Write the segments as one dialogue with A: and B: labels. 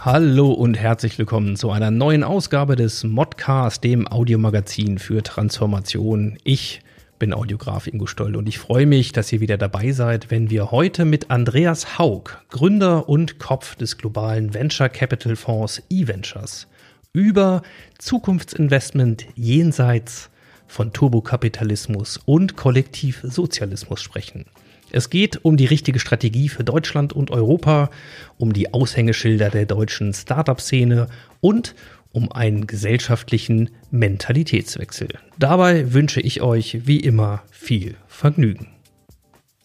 A: Hallo und herzlich willkommen zu einer neuen Ausgabe des Modcast, dem Audiomagazin für Transformation. Ich bin Audiograf Ingo Stoll und ich freue mich, dass ihr wieder dabei seid, wenn wir heute mit Andreas Haug, Gründer und Kopf des globalen Venture Capital Fonds eVentures, über Zukunftsinvestment jenseits von Turbokapitalismus und Kollektivsozialismus sprechen. Es geht um die richtige Strategie für Deutschland und Europa, um die Aushängeschilder der deutschen Startup-Szene und um einen gesellschaftlichen Mentalitätswechsel. Dabei wünsche ich euch wie immer viel Vergnügen.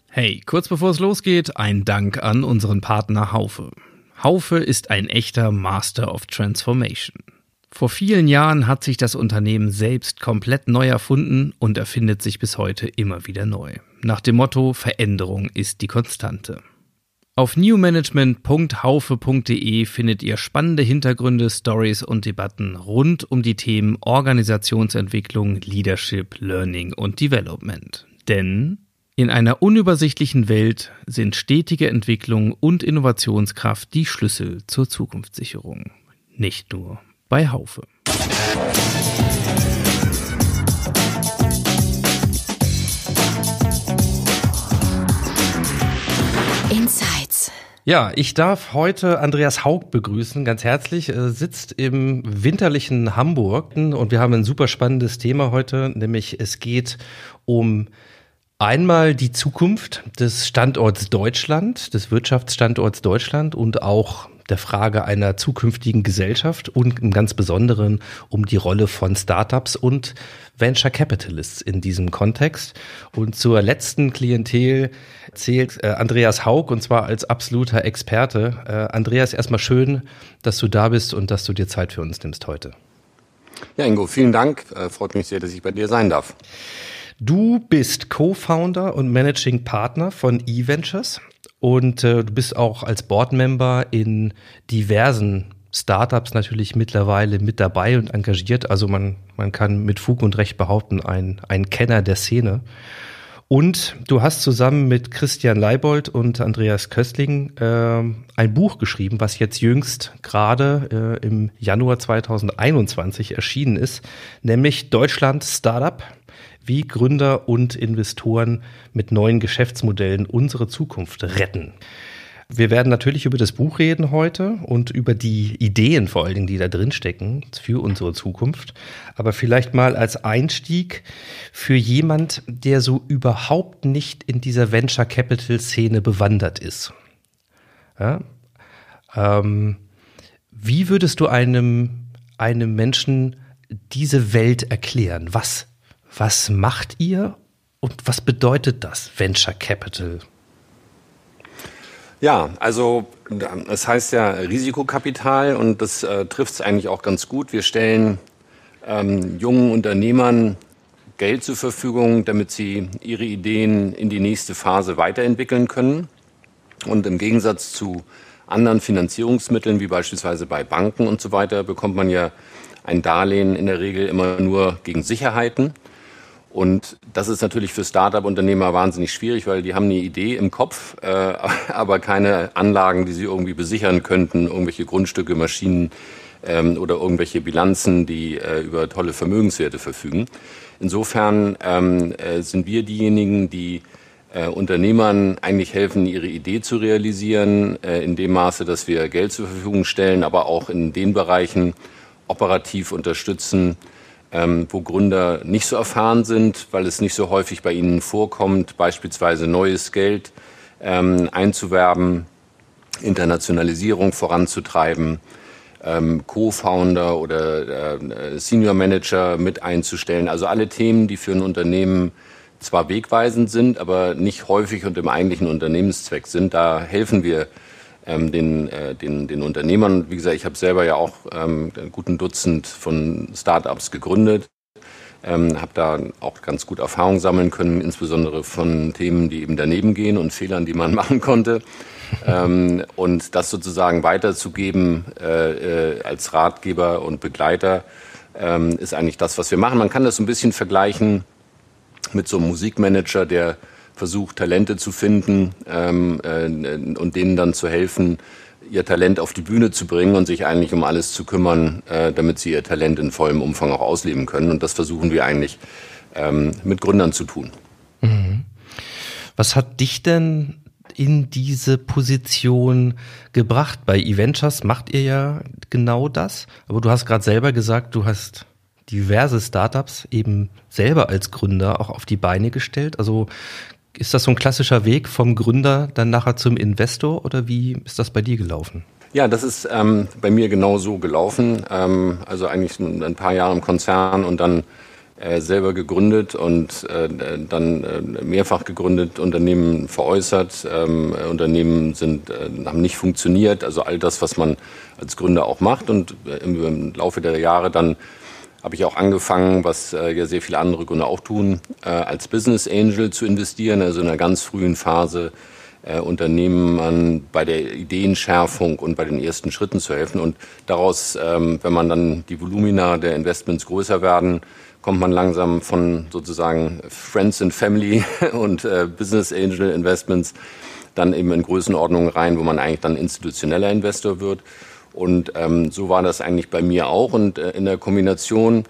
A: Hey, kurz bevor es losgeht, ein Dank an unseren Partner Haufe. Haufe ist ein echter Master of Transformation. Vor vielen Jahren hat sich das Unternehmen selbst komplett neu erfunden und erfindet sich bis heute immer wieder neu. Nach dem Motto Veränderung ist die Konstante. Auf newmanagement.haufe.de findet ihr spannende Hintergründe, Stories und Debatten rund um die Themen Organisationsentwicklung, Leadership, Learning und Development. Denn in einer unübersichtlichen Welt sind stetige Entwicklung und Innovationskraft die Schlüssel zur Zukunftssicherung. Nicht nur bei Haufe. Ja, ich darf heute Andreas Haug begrüßen, ganz herzlich. Er sitzt im winterlichen Hamburg und wir haben ein super spannendes Thema heute, nämlich es geht um einmal die Zukunft des Standorts Deutschland, des Wirtschaftsstandorts Deutschland und auch der Frage einer zukünftigen Gesellschaft und im ganz Besonderen um die Rolle von Startups und Venture Capitalists in diesem Kontext. Und zur letzten Klientel zählt äh, Andreas Haug und zwar als absoluter Experte. Äh, Andreas, erstmal schön, dass du da bist und dass du dir Zeit für uns nimmst heute.
B: Ja, Ingo, vielen Dank. Äh, freut mich sehr, dass ich bei dir sein darf.
A: Du bist Co-Founder und Managing Partner von eVentures und äh, du bist auch als Boardmember in diversen Startups natürlich mittlerweile mit dabei und engagiert. Also man, man kann mit Fug und Recht behaupten, ein, ein Kenner der Szene. Und du hast zusammen mit Christian Leibold und Andreas Köstling äh, ein Buch geschrieben, was jetzt jüngst gerade äh, im Januar 2021 erschienen ist, nämlich Deutschland Startup wie Gründer und Investoren mit neuen Geschäftsmodellen unsere Zukunft retten. Wir werden natürlich über das Buch reden heute und über die Ideen vor allen Dingen, die da drin stecken für unsere Zukunft. Aber vielleicht mal als Einstieg für jemand, der so überhaupt nicht in dieser Venture Capital Szene bewandert ist. Ja? Ähm, wie würdest du einem, einem Menschen diese Welt erklären? Was was macht ihr und was bedeutet das Venture Capital?
B: Ja, also es heißt ja Risikokapital und das äh, trifft es eigentlich auch ganz gut. Wir stellen ähm, jungen Unternehmern Geld zur Verfügung, damit sie ihre Ideen in die nächste Phase weiterentwickeln können. Und im Gegensatz zu anderen Finanzierungsmitteln, wie beispielsweise bei Banken und so weiter, bekommt man ja ein Darlehen in der Regel immer nur gegen Sicherheiten. Und das ist natürlich für Start-up-Unternehmer wahnsinnig schwierig, weil die haben eine Idee im Kopf, äh, aber keine Anlagen, die sie irgendwie besichern könnten, irgendwelche Grundstücke, Maschinen ähm, oder irgendwelche Bilanzen, die äh, über tolle Vermögenswerte verfügen. Insofern ähm, äh, sind wir diejenigen, die äh, Unternehmern eigentlich helfen, ihre Idee zu realisieren, äh, in dem Maße, dass wir Geld zur Verfügung stellen, aber auch in den Bereichen operativ unterstützen, ähm, wo Gründer nicht so erfahren sind, weil es nicht so häufig bei ihnen vorkommt, beispielsweise neues Geld ähm, einzuwerben, Internationalisierung voranzutreiben, ähm, Co-Founder oder äh, Senior Manager mit einzustellen. Also alle Themen, die für ein Unternehmen zwar wegweisend sind, aber nicht häufig und im eigentlichen Unternehmenszweck sind. Da helfen wir ähm, den, äh, den, den Unternehmern. Wie gesagt, ich habe selber ja auch ähm, einen guten Dutzend von Startups gegründet. Ähm, habe da auch ganz gut Erfahrung sammeln können, insbesondere von Themen, die eben daneben gehen und Fehlern, die man machen konnte. ähm, und das sozusagen weiterzugeben äh, äh, als Ratgeber und Begleiter ähm, ist eigentlich das, was wir machen. Man kann das so ein bisschen vergleichen mit so einem Musikmanager, der versucht, Talente zu finden ähm, äh, und denen dann zu helfen, ihr Talent auf die Bühne zu bringen und sich eigentlich um alles zu kümmern, äh, damit sie ihr Talent in vollem Umfang auch ausleben können. Und das versuchen wir eigentlich ähm, mit Gründern zu tun. Mhm.
A: Was hat dich denn in diese Position gebracht? Bei Eventures macht ihr ja genau das, aber du hast gerade selber gesagt, du hast diverse Startups eben selber als Gründer auch auf die Beine gestellt. Also ist das so ein klassischer Weg vom Gründer dann nachher zum Investor oder wie ist das bei dir gelaufen?
B: Ja, das ist ähm, bei mir genau so gelaufen. Ähm, also eigentlich ein paar Jahre im Konzern und dann äh, selber gegründet und äh, dann äh, mehrfach gegründet, Unternehmen veräußert, ähm, Unternehmen sind, äh, haben nicht funktioniert. Also all das, was man als Gründer auch macht und äh, im, im Laufe der Jahre dann habe ich auch angefangen, was äh, ja sehr viele andere Gründer auch tun, äh, als Business Angel zu investieren, also in einer ganz frühen Phase äh, Unternehmen bei der Ideenschärfung und bei den ersten Schritten zu helfen. Und daraus, ähm, wenn man dann die Volumina der Investments größer werden, kommt man langsam von sozusagen Friends and Family und äh, Business Angel Investments dann eben in Größenordnungen rein, wo man eigentlich dann institutioneller Investor wird. Und ähm, so war das eigentlich bei mir auch. Und äh, in der Kombination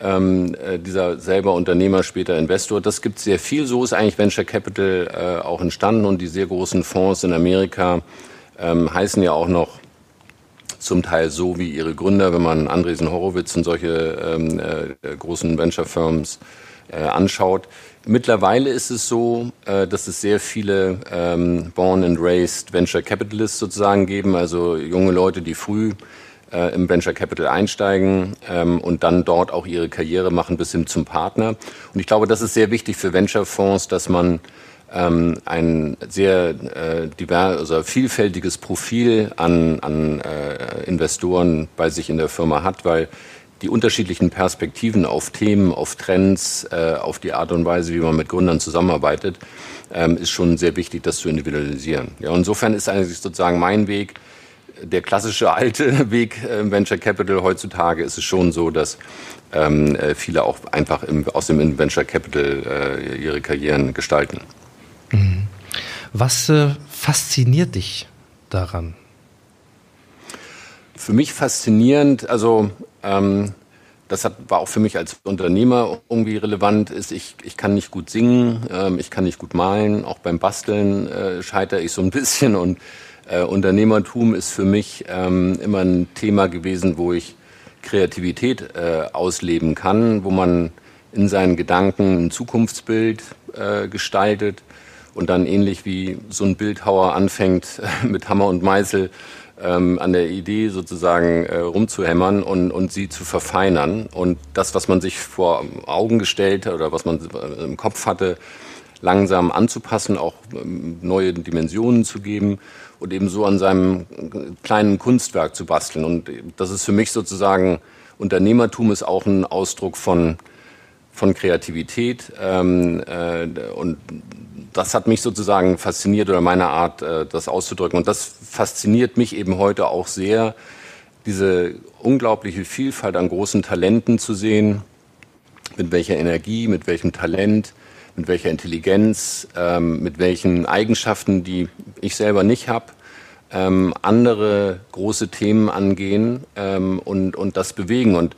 B: ähm, äh, dieser selber Unternehmer, später Investor, das gibt sehr viel. So ist eigentlich Venture Capital äh, auch entstanden. Und die sehr großen Fonds in Amerika ähm, heißen ja auch noch zum Teil so wie ihre Gründer, wenn man Andresen Horowitz und solche ähm, äh, großen Venture Firms äh, anschaut. Mittlerweile ist es so, äh, dass es sehr viele ähm, Born and Raised Venture Capitalists sozusagen geben, also junge Leute, die früh äh, im Venture Capital einsteigen ähm, und dann dort auch ihre Karriere machen bis hin zum Partner. Und ich glaube, das ist sehr wichtig für Venture Fonds, dass man ähm, ein sehr äh, divers, also vielfältiges Profil an, an äh, Investoren bei sich in der Firma hat, weil die unterschiedlichen Perspektiven auf Themen, auf Trends, äh, auf die Art und Weise, wie man mit Gründern zusammenarbeitet, ähm, ist schon sehr wichtig, das zu individualisieren. Ja, insofern ist eigentlich sozusagen mein Weg, der klassische alte Weg im Venture Capital heutzutage ist es schon so, dass ähm, äh, viele auch einfach im, aus dem Venture Capital äh, ihre Karrieren gestalten.
A: Mhm. Was äh, fasziniert dich daran?
B: Für mich faszinierend, also ähm, das hat, war auch für mich als Unternehmer irgendwie relevant, ist, ich, ich kann nicht gut singen, ähm, ich kann nicht gut malen, auch beim Basteln äh, scheitere ich so ein bisschen und äh, Unternehmertum ist für mich ähm, immer ein Thema gewesen, wo ich Kreativität äh, ausleben kann, wo man in seinen Gedanken ein Zukunftsbild äh, gestaltet und dann ähnlich wie so ein Bildhauer anfängt mit Hammer und Meißel ähm, an der Idee sozusagen äh, rumzuhämmern und, und sie zu verfeinern. Und das, was man sich vor Augen gestellt oder was man im Kopf hatte, langsam anzupassen, auch ähm, neue Dimensionen zu geben und eben so an seinem kleinen Kunstwerk zu basteln. Und das ist für mich sozusagen, Unternehmertum ist auch ein Ausdruck von, von Kreativität ähm, äh, und das hat mich sozusagen fasziniert oder meine Art, äh, das auszudrücken. Und das fasziniert mich eben heute auch sehr, diese unglaubliche Vielfalt an großen Talenten zu sehen, mit welcher Energie, mit welchem Talent, mit welcher Intelligenz, ähm, mit welchen Eigenschaften, die ich selber nicht habe, ähm, andere große Themen angehen ähm, und, und das bewegen. Und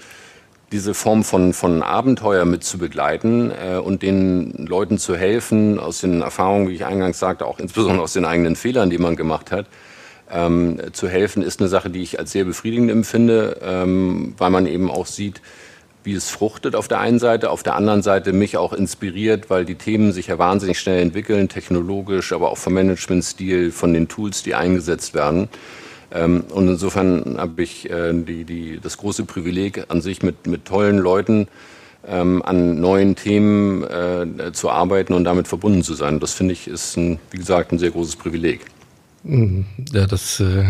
B: diese Form von, von Abenteuer mit zu begleiten äh, und den Leuten zu helfen, aus den Erfahrungen, wie ich eingangs sagte, auch insbesondere aus den eigenen Fehlern, die man gemacht hat, ähm, zu helfen, ist eine Sache, die ich als sehr befriedigend empfinde, ähm, weil man eben auch sieht, wie es fruchtet auf der einen Seite, auf der anderen Seite mich auch inspiriert, weil die Themen sich ja wahnsinnig schnell entwickeln, technologisch, aber auch vom Managementstil, von den Tools, die eingesetzt werden. Ähm, und insofern habe ich äh, die, die, das große Privileg, an sich mit, mit tollen Leuten ähm, an neuen Themen äh, zu arbeiten und damit verbunden zu sein. Das finde ich ist, ein, wie gesagt, ein sehr großes Privileg.
A: Mhm. Ja, das, äh,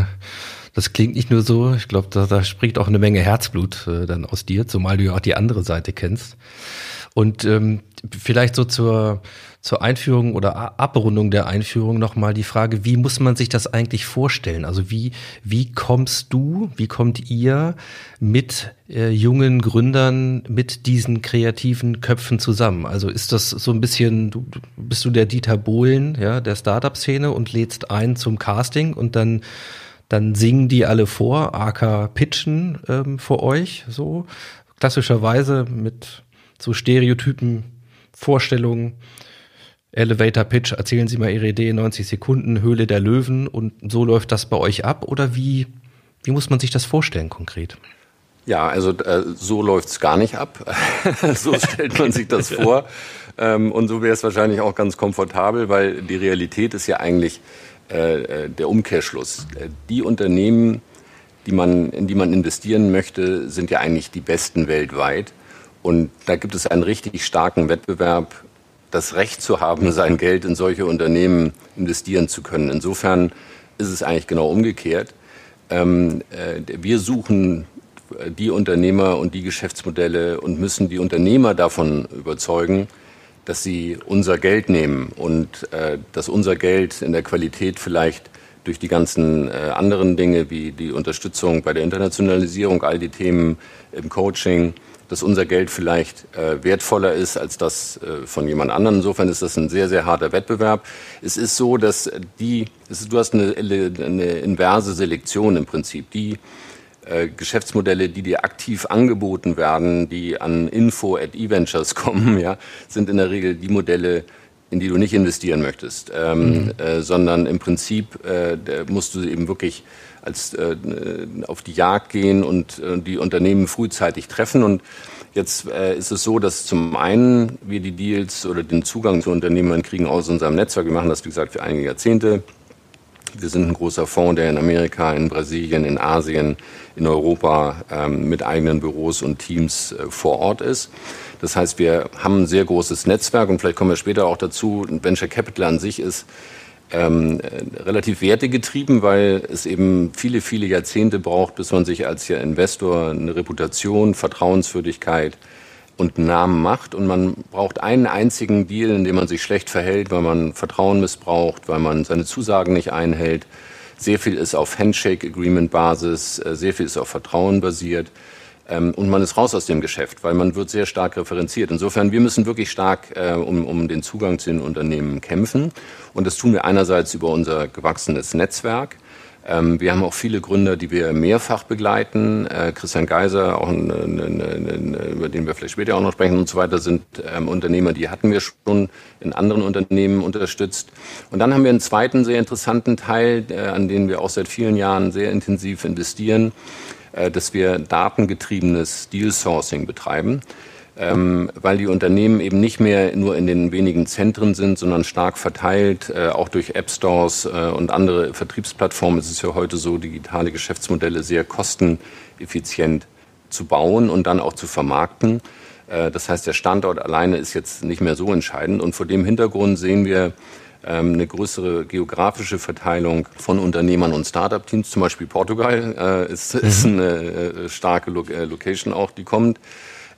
A: das klingt nicht nur so. Ich glaube, da, da spricht auch eine Menge Herzblut dann aus dir, zumal du ja auch die andere Seite kennst. Und ähm, vielleicht so zur, zur Einführung oder Abrundung der Einführung nochmal die Frage, wie muss man sich das eigentlich vorstellen? Also wie, wie kommst du, wie kommt ihr mit äh, jungen Gründern, mit diesen kreativen Köpfen zusammen? Also ist das so ein bisschen, du, bist du der Dieter Bohlen ja, der Startup-Szene und lädst ein zum Casting und dann dann singen die alle vor, aka pitchen ähm, vor euch, so klassischerweise mit so Stereotypen, Vorstellungen. Elevator Pitch, erzählen Sie mal Ihre Idee, 90 Sekunden, Höhle der Löwen und so läuft das bei euch ab oder wie, wie muss man sich das vorstellen konkret?
B: Ja, also äh, so läuft's gar nicht ab. so stellt man sich das vor. Ähm, und so wäre es wahrscheinlich auch ganz komfortabel, weil die Realität ist ja eigentlich äh, äh der Umkehrschluss. Äh, die Unternehmen, die man, in die man investieren möchte, sind ja eigentlich die besten weltweit. Und da gibt es einen richtig starken Wettbewerb, das Recht zu haben, sein Geld in solche Unternehmen investieren zu können. Insofern ist es eigentlich genau umgekehrt. Ähm, äh, wir suchen die Unternehmer und die Geschäftsmodelle und müssen die Unternehmer davon überzeugen, dass sie unser Geld nehmen und äh, dass unser Geld in der Qualität vielleicht durch die ganzen äh, anderen Dinge wie die Unterstützung bei der Internationalisierung, all die Themen im Coaching, dass unser Geld vielleicht äh, wertvoller ist als das äh, von jemand anderem. Insofern ist das ein sehr, sehr harter Wettbewerb. Es ist so, dass die, ist, du hast eine, eine inverse Selektion im Prinzip. Die äh, Geschäftsmodelle, die dir aktiv angeboten werden, die an info at eVentures kommen, ja, sind in der Regel die Modelle, in die du nicht investieren möchtest, ähm, mhm. äh, sondern im Prinzip äh, musst du eben wirklich als äh, auf die Jagd gehen und äh, die Unternehmen frühzeitig treffen. Und jetzt äh, ist es so, dass zum einen wir die Deals oder den Zugang zu Unternehmern kriegen aus unserem Netzwerk. Wir machen das, wie gesagt, für einige Jahrzehnte. Wir sind ein großer Fonds, der in Amerika, in Brasilien, in Asien, in Europa ähm, mit eigenen Büros und Teams äh, vor Ort ist. Das heißt, wir haben ein sehr großes Netzwerk und vielleicht kommen wir später auch dazu. Venture Capital an sich ist ähm, relativ wertegetrieben, weil es eben viele, viele Jahrzehnte braucht, bis man sich als Investor eine Reputation, Vertrauenswürdigkeit und Namen macht. Und man braucht einen einzigen Deal, in dem man sich schlecht verhält, weil man Vertrauen missbraucht, weil man seine Zusagen nicht einhält. Sehr viel ist auf Handshake-Agreement-Basis, äh, sehr viel ist auf Vertrauen basiert. Ähm, und man ist raus aus dem Geschäft, weil man wird sehr stark referenziert. Insofern, wir müssen wirklich stark äh, um, um den Zugang zu den Unternehmen kämpfen. Und das tun wir einerseits über unser gewachsenes Netzwerk. Ähm, wir haben auch viele Gründer, die wir mehrfach begleiten. Äh, Christian Geiser, auch ein, ein, ein, über den wir vielleicht später auch noch sprechen und so weiter, sind ähm, Unternehmer, die hatten wir schon in anderen Unternehmen unterstützt. Und dann haben wir einen zweiten sehr interessanten Teil, äh, an den wir auch seit vielen Jahren sehr intensiv investieren. Äh, dass wir datengetriebenes Deal Sourcing betreiben, ähm, weil die Unternehmen eben nicht mehr nur in den wenigen Zentren sind, sondern stark verteilt, äh, auch durch App Stores äh, und andere Vertriebsplattformen. Es ist ja heute so, digitale Geschäftsmodelle sehr kosteneffizient zu bauen und dann auch zu vermarkten. Äh, das heißt, der Standort alleine ist jetzt nicht mehr so entscheidend. Und vor dem Hintergrund sehen wir, eine größere geografische Verteilung von Unternehmern und Startup-Teams. Zum Beispiel Portugal äh, ist, mhm. ist eine äh, starke äh, Location auch, die kommt.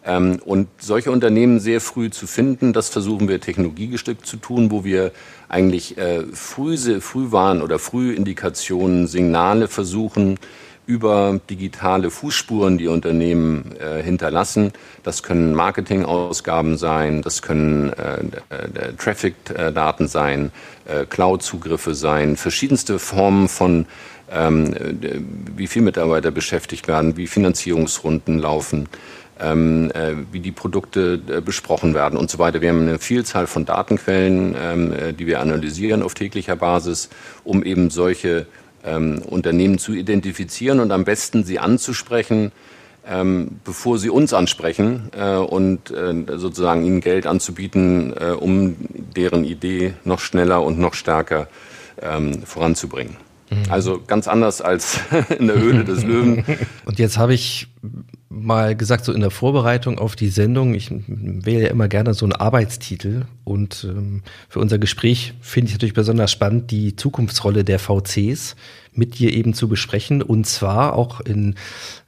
B: Ähm, und solche Unternehmen sehr früh zu finden, das versuchen wir technologiegestückt zu tun, wo wir eigentlich äh, früh, Frühwarn- oder Frühindikationen, Signale versuchen, über digitale Fußspuren, die Unternehmen äh, hinterlassen. Das können Marketingausgaben sein, das können äh, äh, Traffic-Daten sein, äh, Cloud-Zugriffe sein, verschiedenste Formen von ähm, wie viele Mitarbeiter beschäftigt werden, wie Finanzierungsrunden laufen, ähm, äh, wie die Produkte äh, besprochen werden und so weiter. Wir haben eine Vielzahl von Datenquellen, ähm, äh, die wir analysieren auf täglicher Basis, um eben solche ähm, Unternehmen zu identifizieren und am besten sie anzusprechen, ähm, bevor sie uns ansprechen äh, und äh, sozusagen ihnen Geld anzubieten, äh, um deren Idee noch schneller und noch stärker ähm, voranzubringen. Mhm. Also ganz anders als in der Höhle des Löwen.
A: Und jetzt habe ich mal gesagt, so in der Vorbereitung auf die Sendung, ich wähle ja immer gerne so einen Arbeitstitel und ähm, für unser Gespräch finde ich natürlich besonders spannend, die Zukunftsrolle der VCs mit dir eben zu besprechen und zwar auch in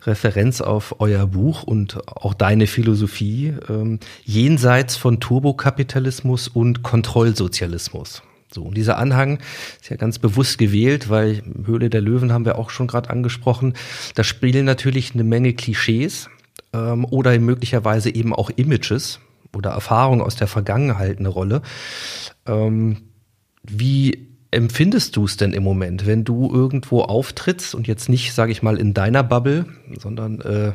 A: Referenz auf euer Buch und auch deine Philosophie ähm, jenseits von Turbokapitalismus und Kontrollsozialismus. So, und dieser Anhang ist ja ganz bewusst gewählt, weil Höhle der Löwen haben wir auch schon gerade angesprochen. Da spielen natürlich eine Menge Klischees ähm, oder möglicherweise eben auch Images oder Erfahrungen aus der Vergangenheit eine Rolle. Ähm, wie empfindest du es denn im Moment, wenn du irgendwo auftrittst und jetzt nicht, sage ich mal, in deiner Bubble, sondern äh,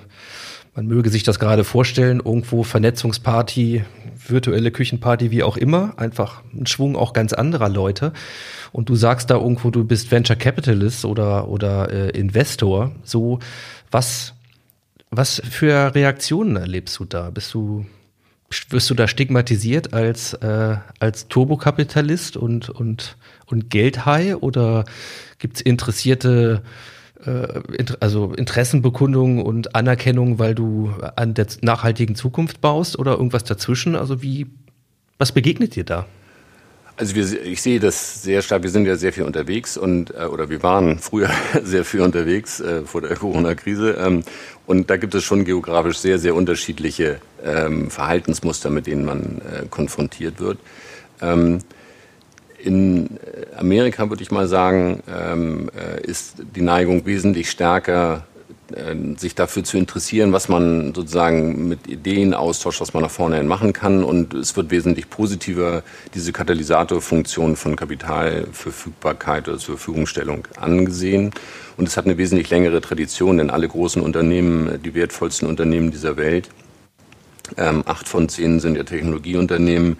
A: man möge sich das gerade vorstellen, irgendwo Vernetzungsparty, virtuelle Küchenparty, wie auch immer, einfach ein Schwung auch ganz anderer Leute. Und du sagst da irgendwo, du bist Venture Capitalist oder, oder äh, Investor. So, was, was für Reaktionen erlebst du da? Bist du, wirst du da stigmatisiert als, äh, als Turbokapitalist und, und, und Geldhai oder gibt's interessierte also Interessenbekundung und Anerkennung, weil du an der nachhaltigen Zukunft baust oder irgendwas dazwischen? Also wie, was begegnet dir da?
B: Also wir, ich sehe das sehr stark. Wir sind ja sehr viel unterwegs und äh, oder wir waren früher sehr viel unterwegs äh, vor der Corona-Krise ähm, und da gibt es schon geografisch sehr sehr unterschiedliche ähm, Verhaltensmuster, mit denen man äh, konfrontiert wird. Ähm, in Amerika würde ich mal sagen, ähm, äh, ist die Neigung wesentlich stärker, äh, sich dafür zu interessieren, was man sozusagen mit Ideen austauscht, was man nach vorne hin machen kann. Und es wird wesentlich positiver diese Katalysatorfunktion von Kapitalverfügbarkeit oder zur Verfügungstellung angesehen. Und es hat eine wesentlich längere Tradition, denn alle großen Unternehmen, die wertvollsten Unternehmen dieser Welt, ähm, acht von zehn sind ja Technologieunternehmen,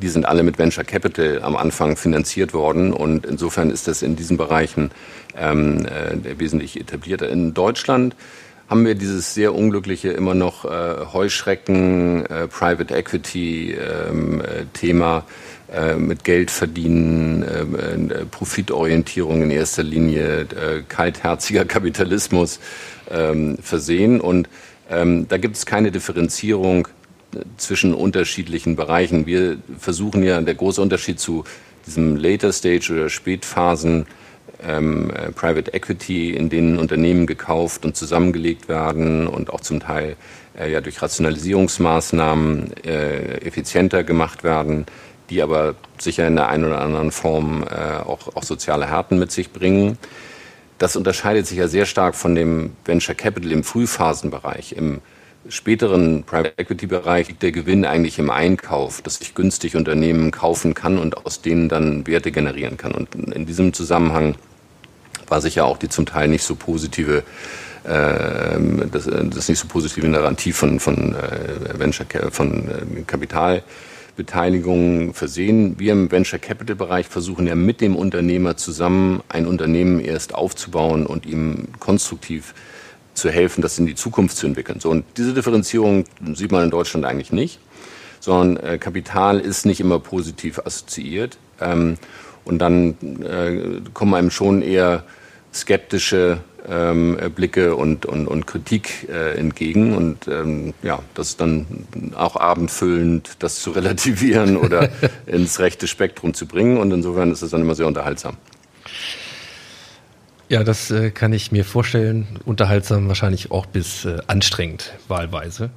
B: die sind alle mit Venture Capital am Anfang finanziert worden und insofern ist das in diesen Bereichen ähm, äh, wesentlich etablierter. In Deutschland haben wir dieses sehr unglückliche immer noch äh, Heuschrecken, äh, Private Equity ähm, äh, Thema äh, mit Geld verdienen, äh, Profitorientierung in erster Linie, kaltherziger Kapitalismus ähm, versehen und ähm, da gibt es keine Differenzierung zwischen unterschiedlichen Bereichen. Wir versuchen ja, der große Unterschied zu diesem Later Stage oder Spätphasen ähm, äh, Private Equity, in denen Unternehmen gekauft und zusammengelegt werden und auch zum Teil äh, ja durch Rationalisierungsmaßnahmen äh, effizienter gemacht werden, die aber sicher in der einen oder anderen Form äh, auch, auch soziale Härten mit sich bringen. Das unterscheidet sich ja sehr stark von dem Venture Capital im Frühphasenbereich, im späteren Private Equity Bereich liegt der Gewinn eigentlich im Einkauf, dass ich günstig Unternehmen kaufen kann und aus denen dann Werte generieren kann. Und in diesem Zusammenhang war sicher auch die zum Teil nicht so positive äh, das, das nicht so positive Narrativ von, von äh, Venture von äh, Kapitalbeteiligungen versehen. Wir im Venture Capital Bereich versuchen ja mit dem Unternehmer zusammen ein Unternehmen erst aufzubauen und ihm konstruktiv zu helfen, das in die Zukunft zu entwickeln. So, und diese Differenzierung sieht man in Deutschland eigentlich nicht, sondern äh, Kapital ist nicht immer positiv assoziiert. Ähm, und dann äh, kommen einem schon eher skeptische ähm, Blicke und, und, und Kritik äh, entgegen. Und ähm, ja, das ist dann auch abendfüllend, das zu relativieren oder ins rechte Spektrum zu bringen. Und insofern ist es dann immer sehr unterhaltsam.
A: Ja, das äh, kann ich mir vorstellen. Unterhaltsam, wahrscheinlich auch bis äh, anstrengend wahlweise.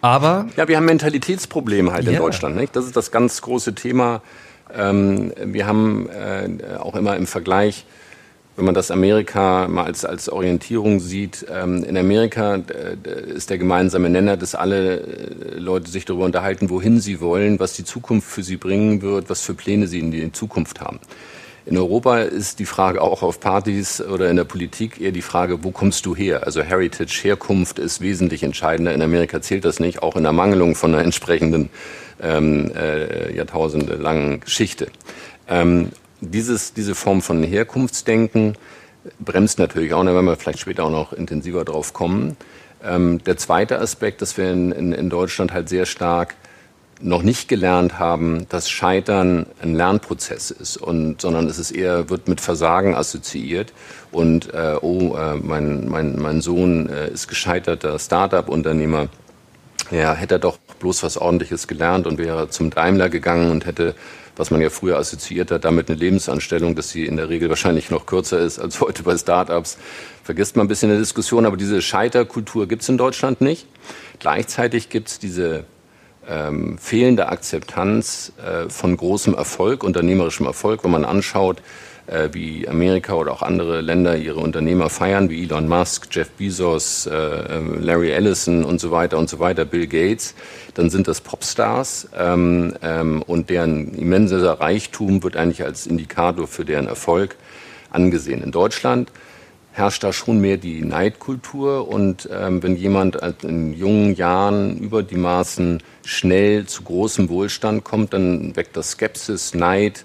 A: Aber.
B: Ja, wir haben Mentalitätsprobleme halt ja. in Deutschland. Nicht? Das ist das ganz große Thema. Ähm, wir haben äh, auch immer im Vergleich, wenn man das Amerika mal als, als Orientierung sieht, ähm, in Amerika äh, ist der gemeinsame Nenner, dass alle äh, Leute sich darüber unterhalten, wohin sie wollen, was die Zukunft für sie bringen wird, was für Pläne sie in die Zukunft haben. In Europa ist die Frage auch auf Partys oder in der Politik eher die Frage, wo kommst du her? Also Heritage, Herkunft ist wesentlich entscheidender. In Amerika zählt das nicht, auch in der Mangelung von einer entsprechenden ähm, äh, jahrtausendelangen Geschichte. Ähm, dieses, diese Form von Herkunftsdenken bremst natürlich auch, da werden wir vielleicht später auch noch intensiver drauf kommen. Ähm, der zweite Aspekt, dass wir in, in, in Deutschland halt sehr stark noch nicht gelernt haben, dass Scheitern ein Lernprozess ist und sondern es ist eher wird mit Versagen assoziiert und äh, oh äh, mein, mein, mein Sohn äh, ist gescheiterter Startup-Unternehmer ja hätte er doch bloß was Ordentliches gelernt und wäre zum Daimler gegangen und hätte was man ja früher assoziiert hat, damit eine Lebensanstellung, dass sie in der Regel wahrscheinlich noch kürzer ist als heute bei Startups. Vergisst man ein bisschen in der Diskussion, aber diese Scheiterkultur gibt es in Deutschland nicht. Gleichzeitig gibt es diese ähm, fehlende Akzeptanz äh, von großem Erfolg, unternehmerischem Erfolg, wenn man anschaut, äh, wie Amerika oder auch andere Länder ihre Unternehmer feiern, wie Elon Musk, Jeff Bezos, äh, ähm, Larry Ellison und so weiter und so weiter, Bill Gates, dann sind das Popstars ähm, ähm, und deren immenser Reichtum wird eigentlich als Indikator für deren Erfolg angesehen. In Deutschland herrscht da schon mehr die Neidkultur und ähm, wenn jemand in jungen Jahren über die Maßen schnell zu großem Wohlstand kommt, dann weckt das Skepsis, Neid,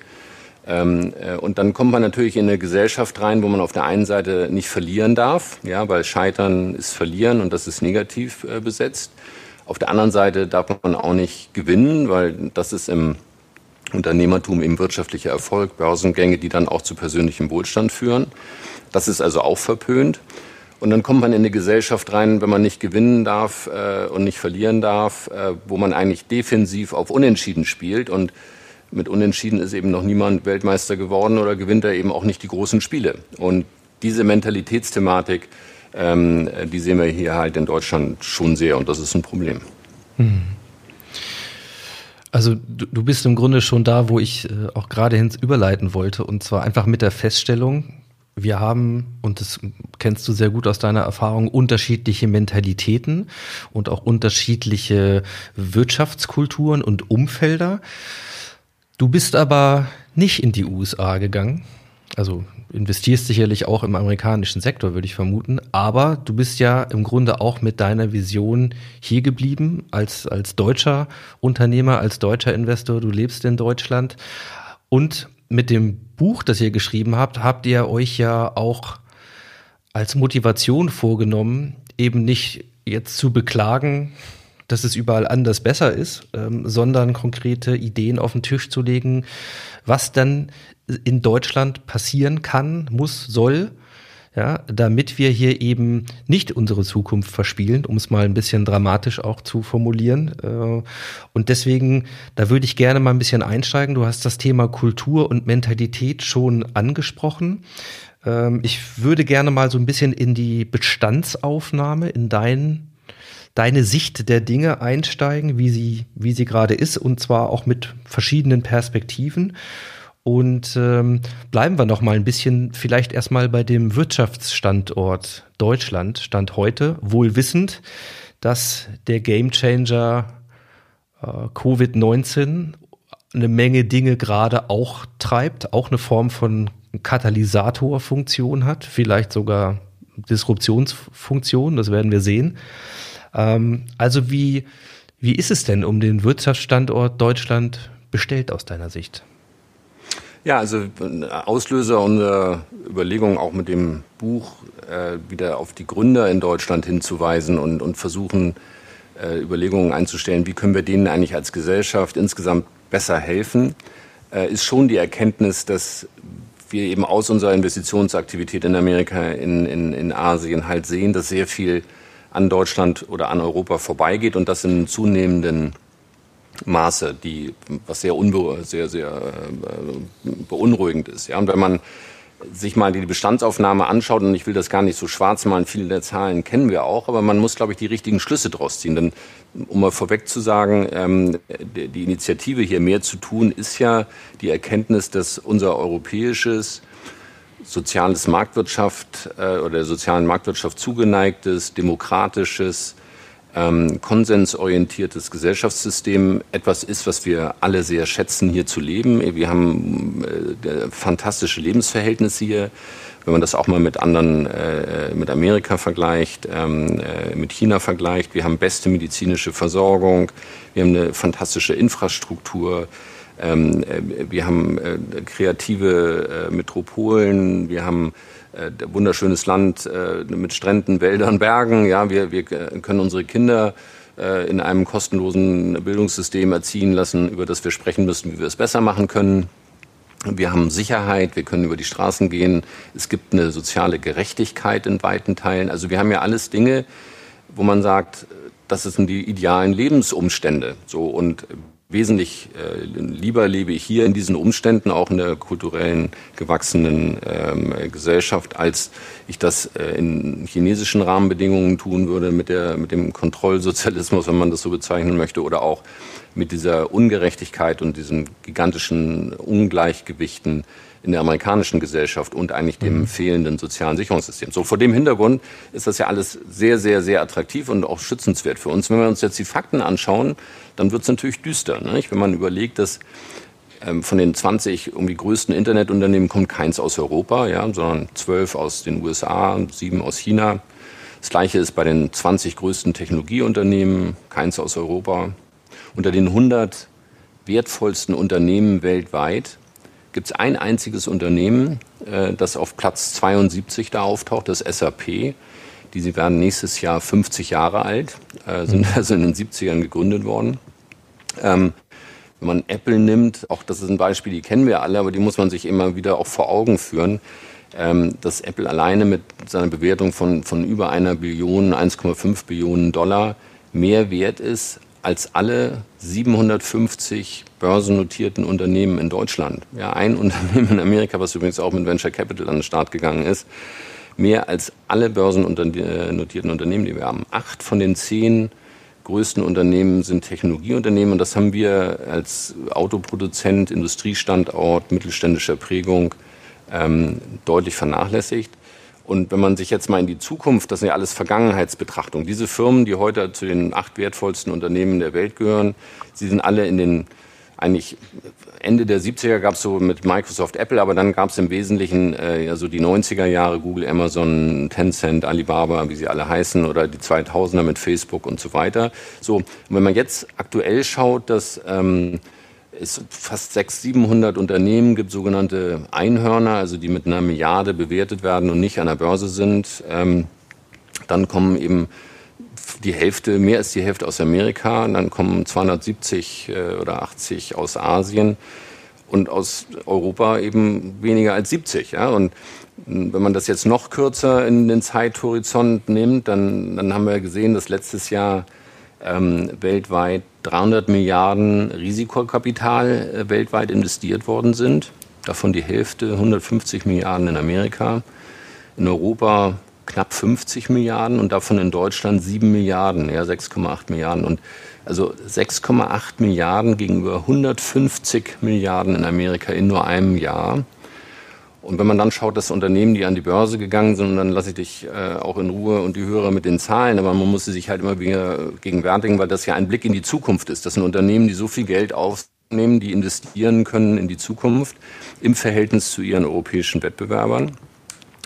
B: ähm, äh, und dann kommt man natürlich in eine Gesellschaft rein, wo man auf der einen Seite nicht verlieren darf, ja, weil Scheitern ist Verlieren und das ist negativ äh, besetzt. Auf der anderen Seite darf man auch nicht gewinnen, weil das ist im Unternehmertum eben wirtschaftlicher Erfolg, Börsengänge, die dann auch zu persönlichem Wohlstand führen. Das ist also auch verpönt. Und dann kommt man in eine Gesellschaft rein, wenn man nicht gewinnen darf äh, und nicht verlieren darf, äh, wo man eigentlich defensiv auf Unentschieden spielt und mit Unentschieden ist eben noch niemand Weltmeister geworden oder gewinnt er eben auch nicht die großen Spiele. Und diese Mentalitätsthematik, ähm, die sehen wir hier halt in Deutschland schon sehr und das ist ein Problem. Hm.
A: Also du, du, bist im Grunde schon da, wo ich äh, auch gerade hin überleiten wollte und zwar einfach mit der Feststellung, wir haben, und das kennst du sehr gut aus deiner Erfahrung, unterschiedliche Mentalitäten und auch unterschiedliche Wirtschaftskulturen und Umfelder. Du bist aber nicht in die USA gegangen. Also investierst sicherlich auch im amerikanischen Sektor, würde ich vermuten. Aber du bist ja im Grunde auch mit deiner Vision hier geblieben als, als deutscher Unternehmer, als deutscher Investor. Du lebst in Deutschland. Und mit dem Buch, das ihr geschrieben habt, habt ihr euch ja auch als Motivation vorgenommen, eben nicht jetzt zu beklagen, dass es überall anders besser ist, ähm, sondern konkrete Ideen auf den Tisch zu legen, was dann in Deutschland passieren kann, muss, soll, ja, damit wir hier eben nicht unsere Zukunft verspielen, um es mal ein bisschen dramatisch auch zu formulieren. Äh, und deswegen, da würde ich gerne mal ein bisschen einsteigen. Du hast das Thema Kultur und Mentalität schon angesprochen. Ähm, ich würde gerne mal so ein bisschen in die Bestandsaufnahme in deinen deine Sicht der Dinge einsteigen, wie sie, wie sie gerade ist, und zwar auch mit verschiedenen Perspektiven. Und ähm, bleiben wir noch mal ein bisschen vielleicht erstmal bei dem Wirtschaftsstandort Deutschland, Stand heute, wohl wissend, dass der Gamechanger äh, Covid-19 eine Menge Dinge gerade auch treibt, auch eine Form von Katalysatorfunktion hat, vielleicht sogar Disruptionsfunktion, das werden wir sehen. Ähm, also wie, wie ist es denn um den Wirtschaftsstandort Deutschland bestellt aus deiner Sicht?
B: Ja, also Auslöser unserer Überlegungen auch mit dem Buch äh, wieder auf die Gründer in Deutschland hinzuweisen und, und versuchen, äh, Überlegungen einzustellen, wie können wir denen eigentlich als Gesellschaft insgesamt besser helfen, äh, ist schon die Erkenntnis, dass wir eben aus unserer Investitionsaktivität in Amerika, in, in, in Asien halt sehen, dass sehr viel an Deutschland oder an Europa vorbeigeht und das in zunehmenden Maße, die, was sehr, unbe sehr, sehr äh, beunruhigend ist. Ja, und wenn man sich mal die Bestandsaufnahme anschaut, und ich will das gar nicht so schwarz malen, viele der Zahlen kennen wir auch, aber man muss, glaube ich, die richtigen Schlüsse draus ziehen. Denn um mal vorweg zu sagen, ähm, die Initiative hier mehr zu tun, ist ja die Erkenntnis, dass unser europäisches soziales Marktwirtschaft äh, oder der sozialen Marktwirtschaft zugeneigtes, demokratisches, ähm, konsensorientiertes Gesellschaftssystem etwas ist, was wir alle sehr schätzen, hier zu leben. Wir haben äh, fantastische Lebensverhältnisse hier. Wenn man das auch mal mit anderen, äh, mit Amerika vergleicht, ähm, äh, mit China vergleicht, wir haben beste medizinische Versorgung, wir haben eine fantastische Infrastruktur, ähm, äh, wir haben äh, kreative äh, Metropolen, wir haben wunderschönes Land mit Stränden, Wäldern, Bergen. Ja, wir, wir können unsere Kinder äh, in einem kostenlosen Bildungssystem erziehen lassen, über das wir sprechen müssen, wie wir es besser machen können. Wir haben Sicherheit, wir können über die Straßen gehen. Es gibt eine soziale Gerechtigkeit in weiten Teilen. Also wir haben ja alles Dinge, wo man sagt, das sind die idealen Lebensumstände. So und wesentlich äh, lieber lebe ich hier in diesen Umständen, auch in der kulturellen gewachsenen ähm, Gesellschaft, als ich das äh, in chinesischen Rahmenbedingungen tun würde mit der mit dem Kontrollsozialismus, wenn man das so bezeichnen möchte, oder auch mit dieser Ungerechtigkeit und diesen gigantischen Ungleichgewichten in der amerikanischen Gesellschaft und eigentlich dem mhm. fehlenden sozialen Sicherungssystem. So vor dem Hintergrund ist das ja alles sehr, sehr, sehr attraktiv und auch schützenswert für uns. Wenn wir uns jetzt die Fakten anschauen, dann wird es natürlich düster. Nicht? Wenn man überlegt, dass ähm, von den 20 irgendwie größten Internetunternehmen kommt keins aus Europa, ja, sondern zwölf aus den USA, sieben aus China. Das gleiche ist bei den 20 größten Technologieunternehmen, keins aus Europa. Unter den 100 wertvollsten Unternehmen weltweit gibt es ein einziges Unternehmen, äh, das auf Platz 72 da auftaucht, das SAP. Die sie werden nächstes Jahr 50 Jahre alt, äh, sind mhm. also in den 70ern gegründet worden. Ähm, wenn man Apple nimmt, auch das ist ein Beispiel, die kennen wir alle, aber die muss man sich immer wieder auch vor Augen führen, ähm, dass Apple alleine mit seiner Bewertung von, von über einer Billion, 1,5 Billionen Dollar mehr wert ist als alle 750 börsennotierten Unternehmen in Deutschland. Ja, ein Unternehmen in Amerika, was übrigens auch mit Venture Capital an den Start gegangen ist, mehr als alle börsennotierten Unternehmen, die wir haben. Acht von den zehn größten Unternehmen sind Technologieunternehmen und das haben wir als Autoproduzent, Industriestandort, mittelständischer Prägung ähm, deutlich vernachlässigt. Und wenn man sich jetzt mal in die Zukunft, das sind ja alles Vergangenheitsbetrachtungen, diese Firmen, die heute zu den acht wertvollsten Unternehmen der Welt gehören, sie sind alle in den eigentlich Ende der 70er gab es so mit Microsoft, Apple, aber dann gab es im Wesentlichen äh, ja so die 90er Jahre, Google, Amazon, Tencent, Alibaba, wie sie alle heißen, oder die 2000er mit Facebook und so weiter. So, und wenn man jetzt aktuell schaut, dass ähm, es fast 600, 700 Unternehmen gibt, sogenannte Einhörner, also die mit einer Milliarde bewertet werden und nicht an der Börse sind. Ähm, dann kommen eben die Hälfte, mehr als die Hälfte aus Amerika, dann kommen 270 äh, oder 80 aus Asien und aus Europa eben weniger als 70. Ja? Und wenn man das jetzt noch kürzer in den Zeithorizont nimmt, dann, dann haben wir gesehen, dass letztes Jahr ähm, weltweit 300 Milliarden Risikokapital äh, weltweit investiert worden sind. Davon die Hälfte, 150 Milliarden in Amerika. In Europa knapp 50 Milliarden und davon in Deutschland 7 Milliarden, ja 6,8 Milliarden. Und also 6,8 Milliarden gegenüber 150 Milliarden in Amerika in nur einem Jahr. Und wenn man dann schaut, dass Unternehmen, die an die Börse gegangen sind, und dann lasse ich dich äh, auch in Ruhe und die Hörer mit den Zahlen, aber man muss sie sich halt immer wieder gegenwärtigen, weil das ja ein Blick in die Zukunft ist. Das sind Unternehmen, die so viel Geld aufnehmen, die investieren können in die Zukunft im Verhältnis zu ihren europäischen Wettbewerbern.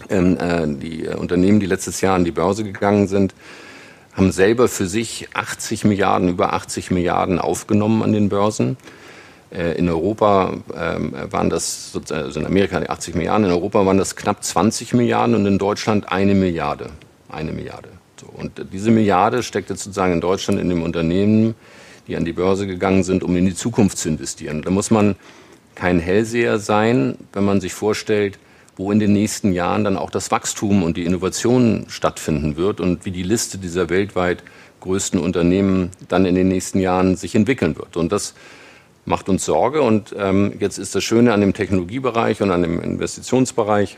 B: Ähm, äh, die äh, Unternehmen, die letztes Jahr an die Börse gegangen sind, haben selber für sich 80 Milliarden, über 80 Milliarden aufgenommen an den Börsen. Äh, in Europa ähm, waren das, also in Amerika 80 Milliarden, in Europa waren das knapp 20 Milliarden und in Deutschland eine Milliarde. Eine Milliarde. Und diese Milliarde steckt jetzt sozusagen in Deutschland in dem Unternehmen, die an die Börse gegangen sind, um in die Zukunft zu investieren. Da muss man kein Hellseher sein, wenn man sich vorstellt, wo in den nächsten Jahren dann auch das Wachstum und die Innovation stattfinden wird und wie die Liste dieser weltweit größten Unternehmen dann in den nächsten Jahren sich entwickeln wird. Und das macht uns Sorge. Und ähm, jetzt ist das Schöne an dem Technologiebereich und an dem Investitionsbereich,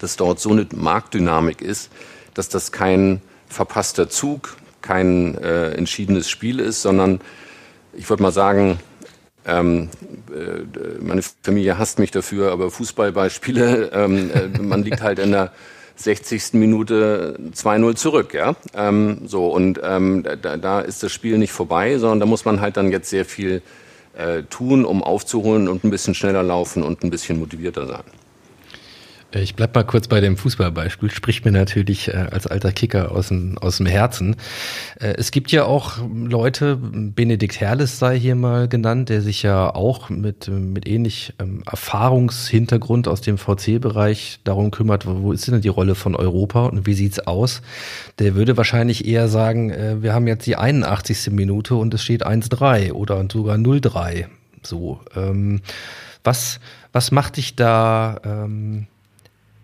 B: dass dort so eine Marktdynamik ist, dass das kein verpasster Zug, kein äh, entschiedenes Spiel ist, sondern ich würde mal sagen, ähm, äh, meine Familie hasst mich dafür, aber Fußballbeispiele, ähm, äh, man liegt halt in der 60. Minute 2-0 zurück, ja. Ähm, so, und ähm, da, da ist das Spiel nicht vorbei, sondern da muss man halt dann jetzt sehr viel äh, tun, um aufzuholen und ein bisschen schneller laufen und ein bisschen motivierter sein.
A: Ich bleib mal kurz bei dem Fußballbeispiel. Spricht mir natürlich äh, als alter Kicker aus dem, aus dem Herzen. Äh, es gibt ja auch Leute, Benedikt Herles sei hier mal genannt, der sich ja auch mit, mit ähnlich ähm, Erfahrungshintergrund aus dem VC-Bereich darum kümmert, wo, wo ist denn die Rolle von Europa und wie sieht's aus? Der würde wahrscheinlich eher sagen, äh, wir haben jetzt die 81. Minute und es steht 1-3 oder sogar 0-3. So. Ähm, was, was macht dich da ähm,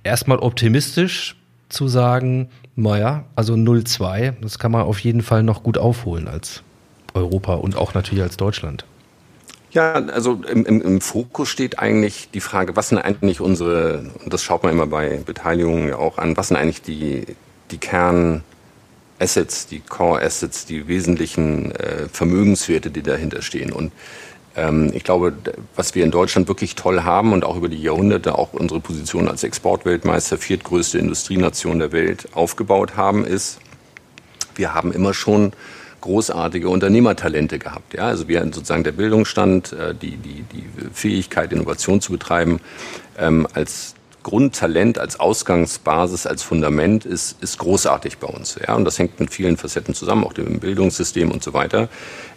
A: erstmal optimistisch zu sagen, naja, also 0-2, das kann man auf jeden Fall noch gut aufholen als Europa und auch natürlich als Deutschland.
B: Ja, also im, im, im Fokus steht eigentlich die Frage, was sind eigentlich unsere, und das schaut man immer bei Beteiligungen ja auch an, was sind eigentlich die, die Kernassets, die Core Assets, die wesentlichen äh, Vermögenswerte, die dahinter stehen. Und ich glaube, was wir in Deutschland wirklich toll haben und auch über die Jahrhunderte auch unsere Position als Exportweltmeister, viertgrößte Industrienation der Welt aufgebaut haben, ist, wir haben immer schon großartige Unternehmertalente gehabt. Ja? Also wir sozusagen der Bildungsstand, äh, die, die, die Fähigkeit, Innovation zu betreiben, ähm, als Grundtalent als Ausgangsbasis, als Fundament ist, ist großartig bei uns. Ja? Und das hängt mit vielen Facetten zusammen, auch dem Bildungssystem und so weiter.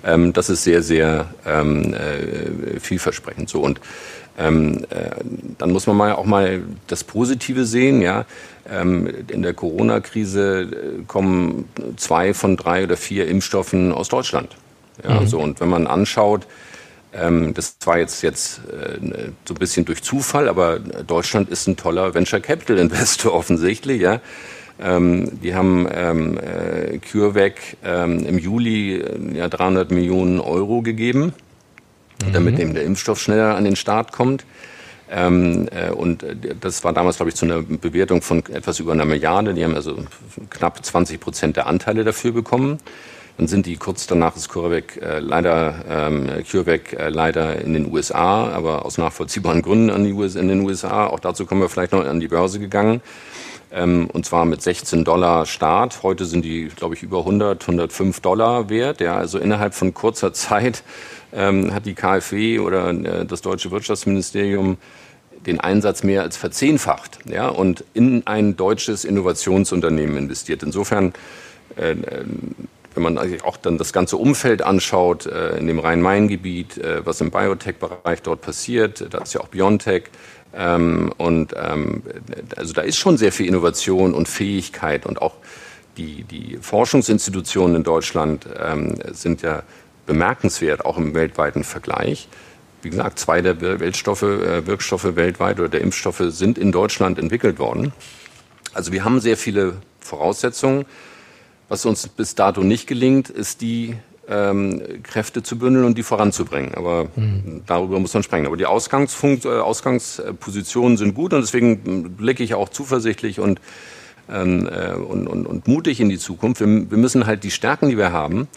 B: Ähm, das ist sehr, sehr ähm, äh, vielversprechend. So und ähm, äh, dann muss man mal auch mal das Positive sehen. Ja, ähm, in der Corona-Krise äh, kommen zwei von drei oder vier Impfstoffen aus Deutschland. Ja, mhm. so und wenn man anschaut, ähm, das war jetzt, jetzt äh, so ein bisschen durch Zufall, aber Deutschland ist ein toller Venture Capital Investor offensichtlich. Ja. Ähm, die haben ähm, äh, CureVac ähm, im Juli äh, ja, 300 Millionen Euro gegeben, mhm. damit eben der Impfstoff schneller an den Start kommt. Ähm, äh, und äh, das war damals, glaube ich, zu einer Bewertung von etwas über einer Milliarde. Die haben also knapp 20 Prozent der Anteile dafür bekommen. Dann sind die kurz danach ist CureVac äh, leider, ähm, CureVac äh, leider in den USA, aber aus nachvollziehbaren Gründen an die US, in den USA. Auch dazu kommen wir vielleicht noch an die Börse gegangen. Ähm, und zwar mit 16 Dollar Start. Heute sind die, glaube ich, über 100, 105 Dollar wert. Ja, also innerhalb von kurzer Zeit ähm, hat die KfW oder äh, das deutsche Wirtschaftsministerium den Einsatz mehr als verzehnfacht ja, und in ein deutsches Innovationsunternehmen investiert. Insofern äh, äh wenn man auch dann das ganze Umfeld anschaut, äh, in dem Rhein-Main-Gebiet, äh, was im Biotech-Bereich dort passiert, da ist ja auch Biontech. Ähm, und ähm, also da ist schon sehr viel Innovation und Fähigkeit und auch die, die Forschungsinstitutionen in Deutschland ähm, sind ja bemerkenswert, auch im weltweiten Vergleich. Wie gesagt, zwei der Weltstoffe, äh, Wirkstoffe weltweit oder der Impfstoffe sind in Deutschland entwickelt worden. Also wir haben sehr viele Voraussetzungen. Was uns bis dato nicht gelingt, ist die ähm, Kräfte zu bündeln und die voranzubringen. Aber mhm. darüber muss man sprechen. Aber die Ausgangsfunk äh, Ausgangspositionen sind gut und deswegen blicke ich auch zuversichtlich und, ähm, äh, und, und, und, mutig in die Zukunft. Wir, wir, müssen halt die Stärken, die wir haben,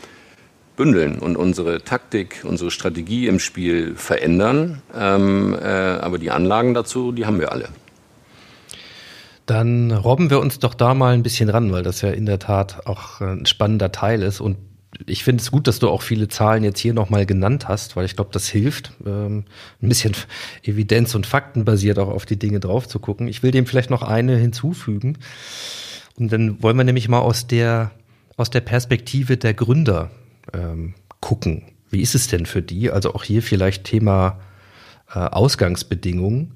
B: bündeln und unsere Taktik, unsere Strategie im Spiel verändern. Ähm, äh, aber die Anlagen dazu, die haben wir alle.
A: Dann robben wir uns doch da mal ein bisschen ran, weil das ja in der Tat auch ein spannender Teil ist. Und ich finde es gut, dass du auch viele Zahlen jetzt hier nochmal genannt hast, weil ich glaube, das hilft, ähm, ein bisschen evidenz- und faktenbasiert auch auf die Dinge drauf zu gucken. Ich will dem vielleicht noch eine hinzufügen. Und dann wollen wir nämlich mal aus der, aus der Perspektive der Gründer ähm, gucken. Wie ist es denn für die? Also auch hier vielleicht Thema äh, Ausgangsbedingungen.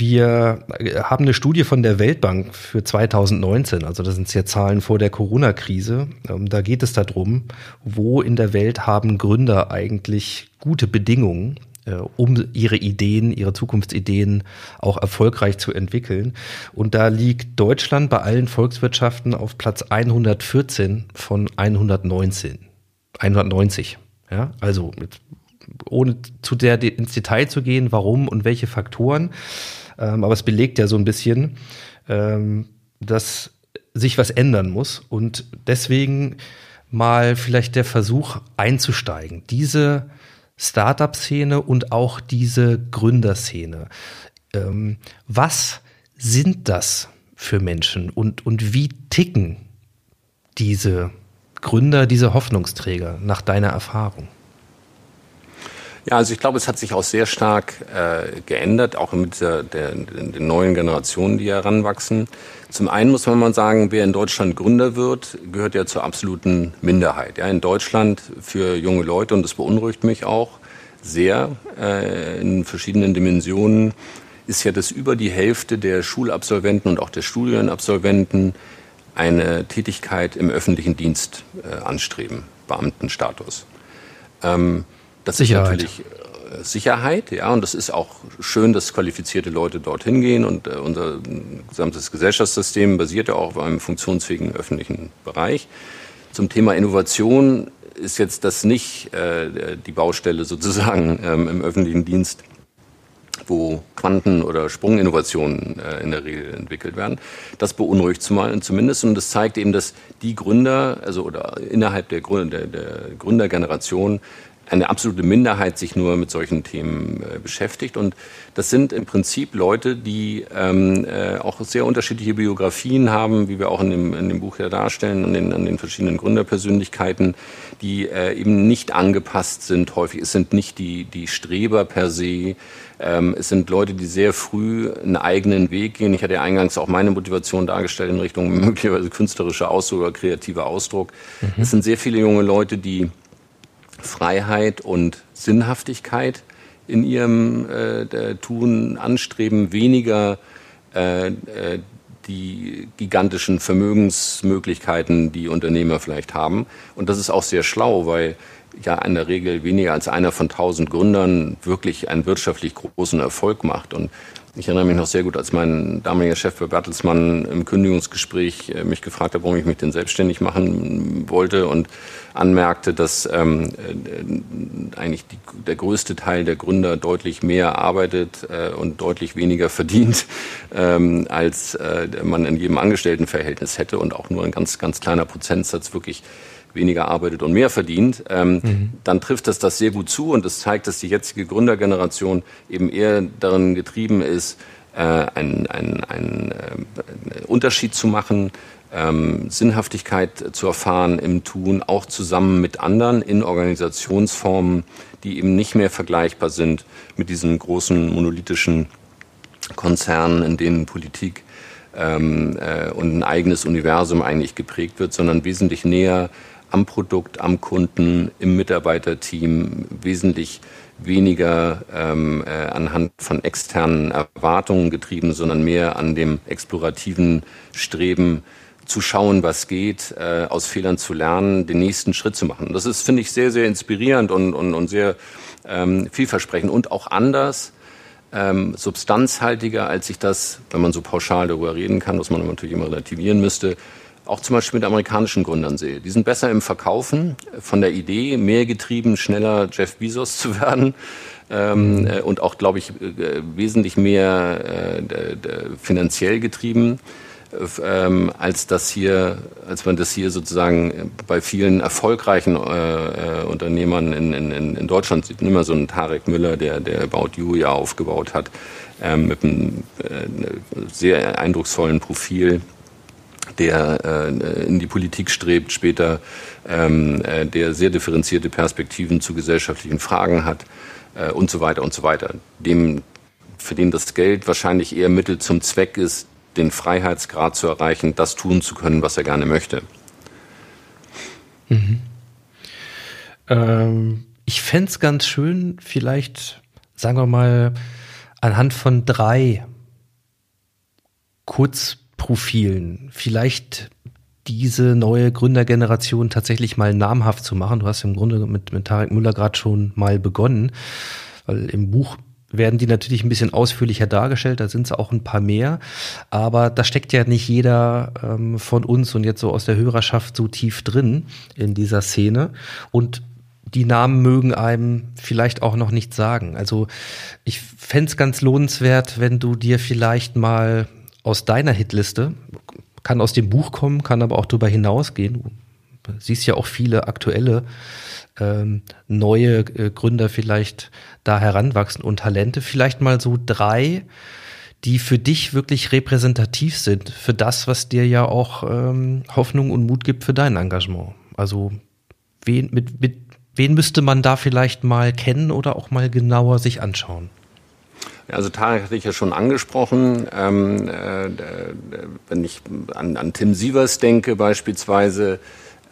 A: Wir haben eine Studie von der Weltbank für 2019, also das sind ja Zahlen vor der Corona-Krise. Ähm, da geht es darum, wo in der Welt haben Gründer eigentlich gute Bedingungen, äh, um ihre Ideen, ihre Zukunftsideen auch erfolgreich zu entwickeln. Und da liegt Deutschland bei allen Volkswirtschaften auf Platz 114 von 119. 190. Ja, also mit, ohne zu der ins Detail zu gehen, warum und welche Faktoren. Ähm, aber es belegt ja so ein bisschen, ähm, dass sich was ändern muss und deswegen mal vielleicht der Versuch einzusteigen. Diese Startup-Szene und auch diese Gründerszene. Ähm, was sind das für Menschen und, und wie ticken diese Gründer, diese Hoffnungsträger nach deiner Erfahrung?
B: Ja, also ich glaube, es hat sich auch sehr stark äh, geändert, auch mit der, der, den neuen Generationen, die heranwachsen. Zum einen muss man mal sagen, wer in Deutschland Gründer wird, gehört ja zur absoluten Minderheit. Ja, in Deutschland für junge Leute, und das beunruhigt mich auch sehr äh, in verschiedenen Dimensionen, ist ja, dass über die Hälfte der Schulabsolventen und auch der Studienabsolventen eine Tätigkeit im öffentlichen Dienst äh, anstreben, Beamtenstatus. Ähm, das Sicherheit. ist natürlich äh, Sicherheit, ja, und das ist auch schön, dass qualifizierte Leute dorthin gehen und äh, unser gesamtes Gesellschaftssystem basiert ja auch auf einem funktionsfähigen öffentlichen Bereich. Zum Thema Innovation ist jetzt das nicht äh, die Baustelle sozusagen ähm, im öffentlichen Dienst wo Quanten- oder Sprunginnovationen äh, in der Regel entwickelt werden. Das beunruhigt zumindest und das zeigt eben, dass die Gründer, also oder innerhalb der, Gründer, der, der Gründergeneration eine absolute Minderheit sich nur mit solchen Themen äh, beschäftigt. Und das sind im Prinzip Leute, die ähm, äh, auch sehr unterschiedliche Biografien haben, wie wir auch in dem, in dem Buch ja darstellen, an den, an den verschiedenen Gründerpersönlichkeiten, die äh, eben nicht angepasst sind häufig. Es sind nicht die, die Streber per se. Ähm, es sind Leute, die sehr früh einen eigenen Weg gehen. Ich hatte ja eingangs auch meine Motivation dargestellt in Richtung möglicherweise künstlerischer Ausdruck oder kreativer Ausdruck. Mhm. Es sind sehr viele junge Leute, die Freiheit und Sinnhaftigkeit in ihrem äh, Tun anstreben, weniger äh, äh, die gigantischen Vermögensmöglichkeiten, die Unternehmer vielleicht haben. Und das ist auch sehr schlau, weil ja in der Regel weniger als einer von tausend Gründern wirklich einen wirtschaftlich großen Erfolg macht. Und ich erinnere mich noch sehr gut, als mein damaliger Chef bei Bertelsmann im Kündigungsgespräch äh, mich gefragt hat, warum ich mich denn selbstständig machen wollte und anmerkte, dass ähm, äh, eigentlich die, der größte Teil der Gründer deutlich mehr arbeitet äh, und deutlich weniger verdient, ähm, als äh, man in jedem Angestelltenverhältnis hätte und auch nur ein ganz, ganz kleiner Prozentsatz wirklich weniger arbeitet und mehr verdient, ähm, mhm. dann trifft das das sehr gut zu und das zeigt, dass die jetzige Gründergeneration eben eher darin getrieben ist, äh, einen, einen, einen äh, Unterschied zu machen, ähm, Sinnhaftigkeit zu erfahren im Tun, auch zusammen mit anderen in Organisationsformen, die eben nicht mehr vergleichbar sind mit diesen großen monolithischen Konzernen, in denen Politik ähm, äh, und ein eigenes Universum eigentlich geprägt wird, sondern wesentlich näher am Produkt, am Kunden, im Mitarbeiterteam wesentlich weniger ähm, äh, anhand von externen Erwartungen getrieben, sondern mehr an dem explorativen Streben zu schauen, was geht, äh, aus Fehlern zu lernen, den nächsten Schritt zu machen. Das ist, finde ich, sehr, sehr inspirierend und, und, und sehr ähm, vielversprechend und auch anders, ähm, substanzhaltiger, als ich das, wenn man so pauschal darüber reden kann, was man natürlich immer relativieren müsste, auch zum Beispiel mit amerikanischen Gründern sehe. Die sind besser im Verkaufen von der Idee, mehr getrieben, schneller Jeff Bezos zu werden. Ähm, äh, und auch, glaube ich, äh, wesentlich mehr äh, finanziell getrieben, ähm, als das hier, als man das hier sozusagen bei vielen erfolgreichen äh, äh, Unternehmern in, in, in Deutschland sieht. Nimm mal so einen Tarek Müller, der, der About You ja aufgebaut hat, ähm, mit einem äh, sehr eindrucksvollen Profil der äh, in die Politik strebt, später ähm, äh, der sehr differenzierte Perspektiven zu gesellschaftlichen Fragen hat äh, und so weiter und so weiter. Dem, für den das Geld wahrscheinlich eher Mittel zum Zweck ist, den Freiheitsgrad zu erreichen, das tun zu können, was er gerne möchte.
A: Mhm. Ähm, ich fände es ganz schön, vielleicht, sagen wir mal, anhand von drei kurz Profilen vielleicht diese neue Gründergeneration tatsächlich mal namhaft zu machen. Du hast im Grunde mit, mit Tarek Müller gerade schon mal begonnen, weil im Buch werden die natürlich ein bisschen ausführlicher dargestellt, da sind es auch ein paar mehr, aber da steckt ja nicht jeder ähm, von uns und jetzt so aus der Hörerschaft so tief drin in dieser Szene und die Namen mögen einem vielleicht auch noch nicht sagen. Also ich fände es ganz lohnenswert, wenn du dir vielleicht mal aus deiner Hitliste, kann aus dem Buch kommen, kann aber auch darüber hinausgehen. Du siehst ja auch viele aktuelle ähm, neue äh, Gründer vielleicht da heranwachsen und Talente. Vielleicht mal so drei, die für dich wirklich repräsentativ sind, für das, was dir ja auch ähm, Hoffnung und Mut gibt für dein Engagement. Also wen, mit, mit wen müsste man da vielleicht mal kennen oder auch mal genauer sich anschauen?
B: Also Tarek hatte ich ja schon angesprochen. Ähm, äh, wenn ich an, an, Tim Sievers denke beispielsweise,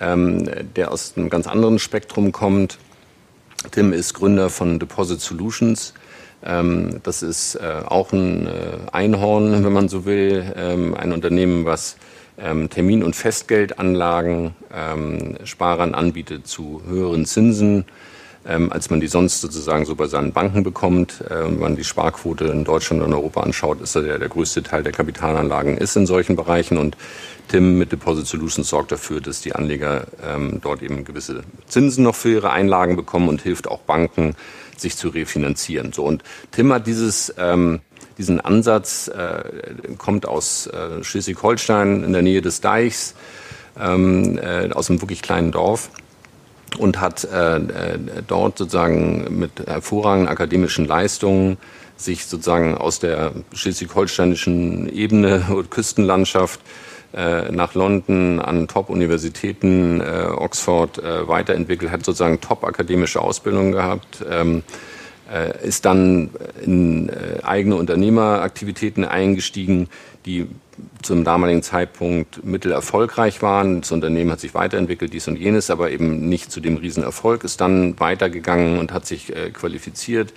B: ähm, der aus einem ganz anderen Spektrum kommt. Tim ist Gründer von Deposit Solutions. Ähm, das ist äh, auch ein äh, Einhorn, wenn man so will, ähm, ein Unternehmen, was ähm, Termin- und Festgeldanlagen ähm, Sparern anbietet zu höheren Zinsen ähm, als man die sonst sozusagen so bei seinen Banken bekommt. Äh, wenn man die Sparquote in Deutschland und Europa anschaut, ist der, der größte Teil der Kapitalanlagen ist in solchen Bereichen und Tim mit Deposit Solutions sorgt dafür, dass die Anleger ähm, dort eben gewisse Zinsen noch für ihre Einlagen bekommen und hilft auch Banken, sich zu refinanzieren. So und Tim hat dieses ähm, diesen Ansatz äh, kommt aus äh, Schleswig-Holstein in der Nähe des Deichs, ähm, äh, aus einem wirklich kleinen Dorf und hat äh, äh, dort sozusagen mit hervorragenden akademischen Leistungen sich sozusagen aus der schleswig-holsteinischen Ebene und Küstenlandschaft äh, nach London an Top-Universitäten, äh, Oxford äh, weiterentwickelt, hat sozusagen top-akademische Ausbildung gehabt, ähm, äh, ist dann in äh, eigene Unternehmeraktivitäten eingestiegen, die zum damaligen Zeitpunkt mittelerfolgreich waren. Das Unternehmen hat sich weiterentwickelt, dies und jenes, aber eben nicht zu dem Riesenerfolg, ist dann weitergegangen und hat sich äh, qualifiziert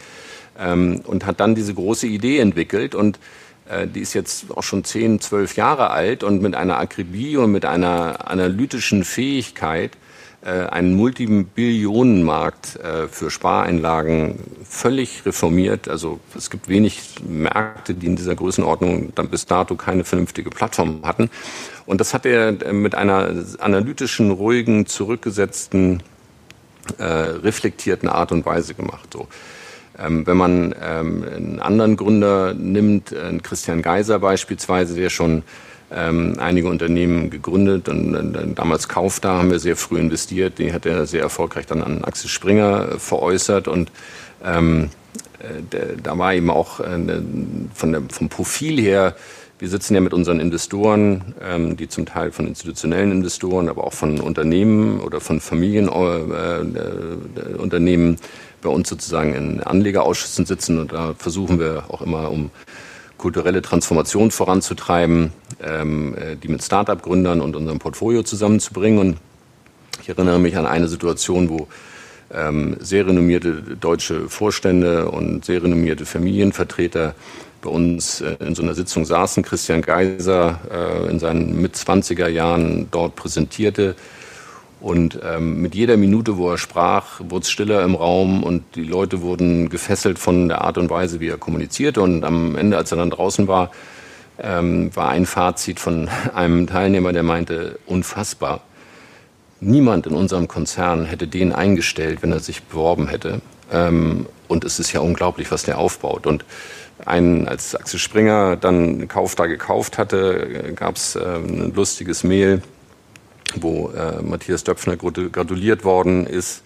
B: ähm, und hat dann diese große Idee entwickelt und äh, die ist jetzt auch schon zehn, zwölf Jahre alt und mit einer Akribie und mit einer analytischen Fähigkeit äh, einen Multibillionenmarkt äh, für Spareinlagen völlig reformiert. Also es gibt wenig Märkte, die in dieser Größenordnung dann bis dato keine vernünftige Plattform hatten. Und das hat er äh, mit einer analytischen, ruhigen, zurückgesetzten, äh, reflektierten Art und Weise gemacht. So. Ähm, wenn man ähm, einen anderen Gründer nimmt, äh, Christian Geiser beispielsweise, der schon ähm, einige Unternehmen gegründet und äh, damals Kaufda haben wir sehr früh investiert. Die hat er sehr erfolgreich dann an Axel Springer äh, veräußert und ähm, äh, da war eben auch äh, von der, vom Profil her wir sitzen ja mit unseren Investoren, ähm, die zum Teil von institutionellen Investoren, aber auch von Unternehmen oder von Familienunternehmen bei uns sozusagen in Anlegerausschüssen sitzen. Und da versuchen wir auch immer, um kulturelle Transformation voranzutreiben, ähm, äh, die mit Start-up-Gründern und unserem Portfolio zusammenzubringen. Und ich erinnere mich an eine Situation, wo ähm, sehr renommierte deutsche Vorstände und sehr renommierte Familienvertreter bei uns äh, in so einer Sitzung saßen. Christian Geiser äh, in seinen Mitzwanziger Jahren dort präsentierte und ähm, mit jeder Minute, wo er sprach, wurde es stiller im Raum und die Leute wurden gefesselt von der Art und Weise, wie er kommunizierte. Und am Ende, als er dann draußen war, ähm, war ein Fazit von einem Teilnehmer, der meinte, unfassbar. Niemand in unserem Konzern hätte den eingestellt, wenn er sich beworben hätte. Ähm, und es ist ja unglaublich, was der aufbaut. Und ein, als Axel Springer dann Kauf da gekauft hatte, gab es äh, ein lustiges Mail wo äh, Matthias Döpfner gratuliert worden ist,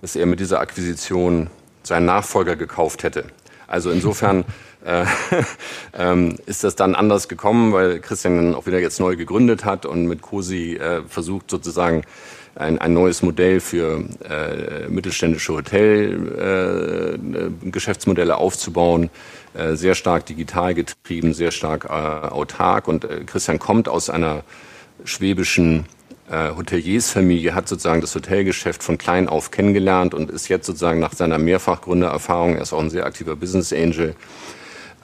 B: dass er mit dieser Akquisition seinen Nachfolger gekauft hätte. Also insofern äh, ähm, ist das dann anders gekommen, weil Christian dann auch wieder jetzt neu gegründet hat und mit COSI äh, versucht sozusagen ein, ein neues Modell für äh, mittelständische Hotelgeschäftsmodelle äh, aufzubauen, äh, sehr stark digital getrieben, sehr stark äh, autark. Und äh, Christian kommt aus einer schwäbischen äh, Hoteliersfamilie hat sozusagen das Hotelgeschäft von klein auf kennengelernt und ist jetzt sozusagen nach seiner Mehrfachgründererfahrung, er ist auch ein sehr aktiver Business Angel,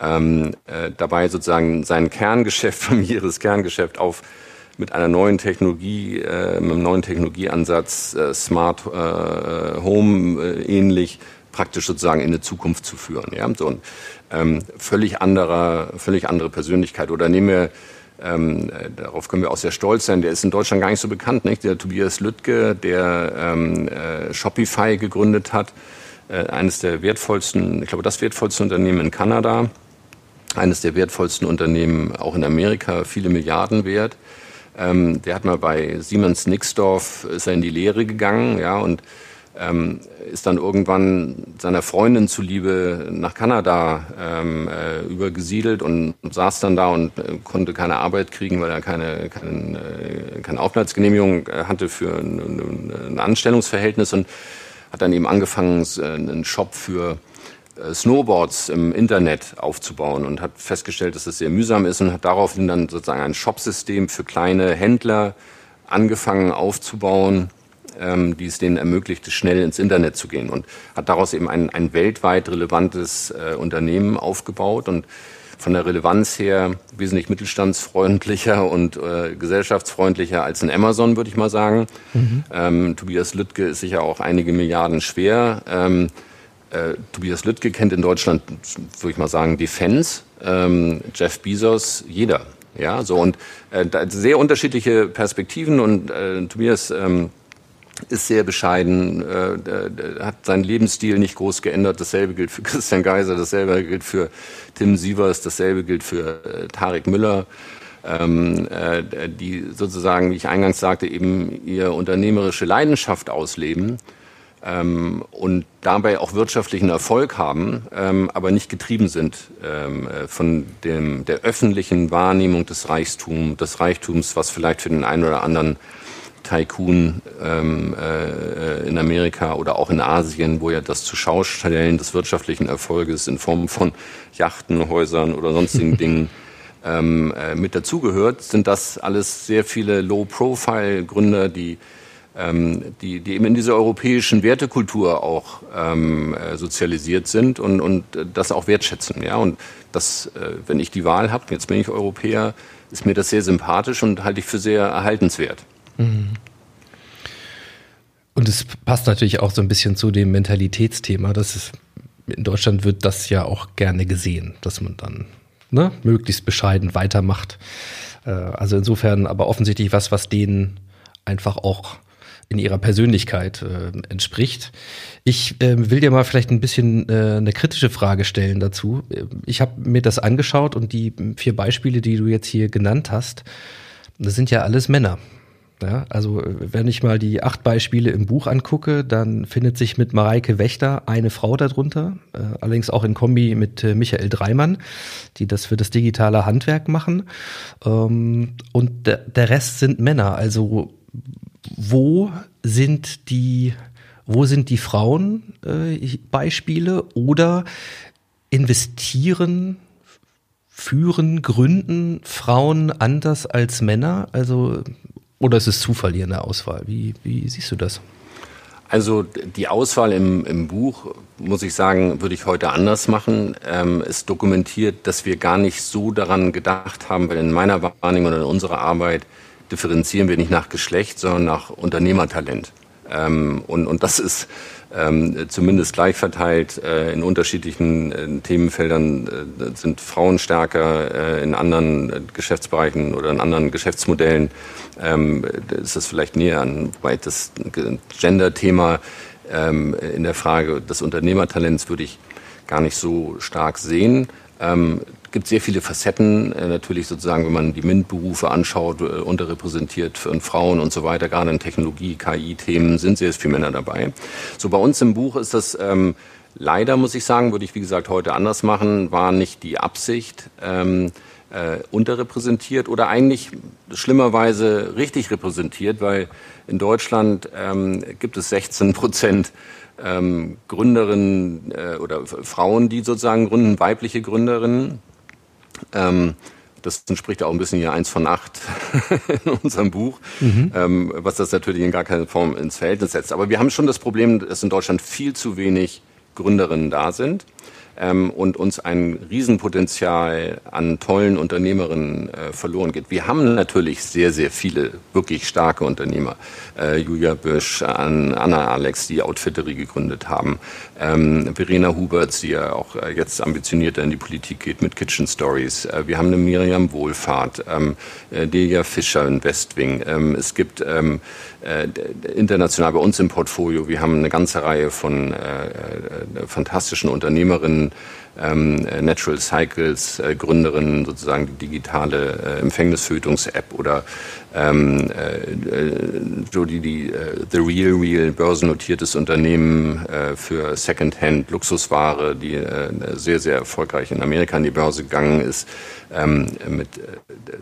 B: ähm, äh, dabei sozusagen sein Kerngeschäft, familiäres Kerngeschäft auf mit einer neuen Technologie, äh, mit einem neuen Technologieansatz, äh, Smart äh, Home äh, ähnlich, praktisch sozusagen in eine Zukunft zu führen. Ja? So ein ähm, völlig anderer, völlig andere Persönlichkeit. Oder nehmen wir ähm, äh, darauf können wir auch sehr stolz sein. Der ist in Deutschland gar nicht so bekannt, nicht? Der Tobias Lüttke, der ähm, äh, Shopify gegründet hat, äh, eines der wertvollsten, ich glaube, das wertvollste Unternehmen in Kanada, eines der wertvollsten Unternehmen auch in Amerika, viele Milliarden wert. Ähm, der hat mal bei Siemens Nixdorf ist er in die Lehre gegangen, ja, und ähm, ist dann irgendwann seiner Freundin zuliebe nach Kanada ähm, äh, übergesiedelt und, und, saß dann da und äh, konnte keine Arbeit kriegen, weil er keine, keine, äh, keine Aufenthaltsgenehmigung äh, hatte für ein, ein, Anstellungsverhältnis und hat dann eben angefangen, einen Shop für Snowboards im Internet aufzubauen und hat festgestellt, dass es sehr mühsam ist und hat daraufhin dann sozusagen ein Shopsystem für kleine Händler angefangen aufzubauen, ähm, die es denen ermöglichte, schnell ins Internet zu gehen und hat daraus eben ein, ein weltweit relevantes äh, Unternehmen aufgebaut und von der Relevanz her wesentlich mittelstandsfreundlicher und äh, gesellschaftsfreundlicher als ein Amazon, würde ich mal sagen. Mhm. Ähm, Tobias Lüttke ist sicher auch einige Milliarden schwer. Ähm, äh, Tobias Lüttke kennt in Deutschland, würde ich mal sagen, Defense. Ähm, Jeff Bezos, jeder. Ja, so und äh, sehr unterschiedliche Perspektiven und äh, Tobias ähm, ist sehr bescheiden, äh, hat seinen Lebensstil nicht groß geändert. Dasselbe gilt für Christian Geiser, dasselbe gilt für Tim Sievers, dasselbe gilt für äh, Tarek Müller, ähm, äh, die sozusagen, wie ich eingangs sagte, eben ihre unternehmerische Leidenschaft ausleben ähm, und dabei auch wirtschaftlichen Erfolg haben, ähm, aber nicht getrieben sind ähm, äh, von dem, der öffentlichen Wahrnehmung des Reichtums, des Reichtums, was vielleicht für den einen oder anderen Tycoon ähm, äh, in Amerika oder auch in Asien, wo ja das zu Schaustellen des wirtschaftlichen Erfolges in Form von Yachten, Häusern oder sonstigen Dingen ähm, äh, mit dazugehört, sind das alles sehr viele Low-Profile-Gründer, die, ähm, die, die eben in dieser europäischen Wertekultur auch ähm, äh, sozialisiert sind und, und das auch wertschätzen. Ja? Und das, äh, wenn ich die Wahl habe, jetzt bin ich Europäer, ist mir das sehr sympathisch und halte ich für sehr erhaltenswert. Mhm.
A: Und es passt natürlich auch so ein bisschen zu dem Mentalitätsthema. Das ist, in Deutschland wird das ja auch gerne gesehen, dass man dann ne, möglichst bescheiden weitermacht. Äh, also insofern aber offensichtlich was, was denen einfach auch in ihrer Persönlichkeit äh, entspricht. Ich äh, will dir mal vielleicht ein bisschen äh, eine kritische Frage stellen dazu. Ich habe mir das angeschaut und die vier Beispiele, die du jetzt hier genannt hast, das sind ja alles Männer. Ja, also wenn ich mal die acht Beispiele im Buch angucke, dann findet sich mit Mareike Wächter eine Frau darunter, äh, allerdings auch in Kombi mit äh, Michael Dreimann, die das für das digitale Handwerk machen. Ähm, und der, der Rest sind Männer. Also wo sind die, wo sind die Frauen äh, Beispiele oder investieren führen, gründen Frauen anders als Männer? Also oder ist es Zufall hier in der Auswahl? Wie, wie siehst du das?
B: Also die Auswahl im, im Buch, muss ich sagen, würde ich heute anders machen. Ähm, es dokumentiert, dass wir gar nicht so daran gedacht haben, weil in meiner Wahrnehmung oder in unserer Arbeit differenzieren wir nicht nach Geschlecht, sondern nach Unternehmertalent. Ähm, und, und das ist ähm, zumindest gleich verteilt äh, in unterschiedlichen äh, Themenfeldern äh, sind Frauen stärker, äh, in anderen äh, Geschäftsbereichen oder in anderen Geschäftsmodellen ähm, ist das vielleicht näher an, wobei das Gender-Thema ähm, in der Frage des Unternehmertalents würde ich gar nicht so stark sehen. Gibt sehr viele Facetten, äh, natürlich sozusagen, wenn man die MINT-Berufe anschaut, äh, unterrepräsentiert für Frauen und so weiter, gerade in Technologie, KI-Themen sind sehr viele Männer dabei. So bei uns im Buch ist das ähm, leider, muss ich sagen, würde ich wie gesagt heute anders machen, war nicht die Absicht. Ähm, äh, unterrepräsentiert oder eigentlich schlimmerweise richtig repräsentiert, weil in Deutschland ähm, gibt es 16 Prozent ähm, Gründerinnen äh, oder Frauen, die sozusagen gründen, weibliche Gründerinnen. Ähm, das entspricht auch ein bisschen hier eins von acht in unserem Buch, mhm. ähm, was das natürlich in gar keiner Form ins Verhältnis setzt. Aber wir haben schon das Problem, dass in Deutschland viel zu wenig Gründerinnen da sind ähm, und uns ein Riesenpotenzial an tollen Unternehmerinnen äh, verloren geht. Wir haben natürlich sehr, sehr viele wirklich starke Unternehmer. Äh, Julia Bösch, an Anna Alex, die Outfittery gegründet haben. Ähm, Verena Huberts, die ja auch äh, jetzt ambitionierter in die Politik geht mit Kitchen Stories. Äh, wir haben eine Miriam Wohlfahrt, ähm, äh, Delia Fischer in Westwing. Ähm, es gibt ähm, äh, international bei uns im Portfolio. Wir haben eine ganze Reihe von äh, fantastischen Unternehmerinnen, ähm, Natural Cycles, äh, Gründerin sozusagen die digitale äh, Empfängnisverhütungs-App oder ähm, äh, Jody, die äh, The Real Real börsennotiertes Unternehmen äh, für Secondhand Luxusware, die äh, sehr, sehr erfolgreich in Amerika an die Börse gegangen ist. Ähm, mit, äh,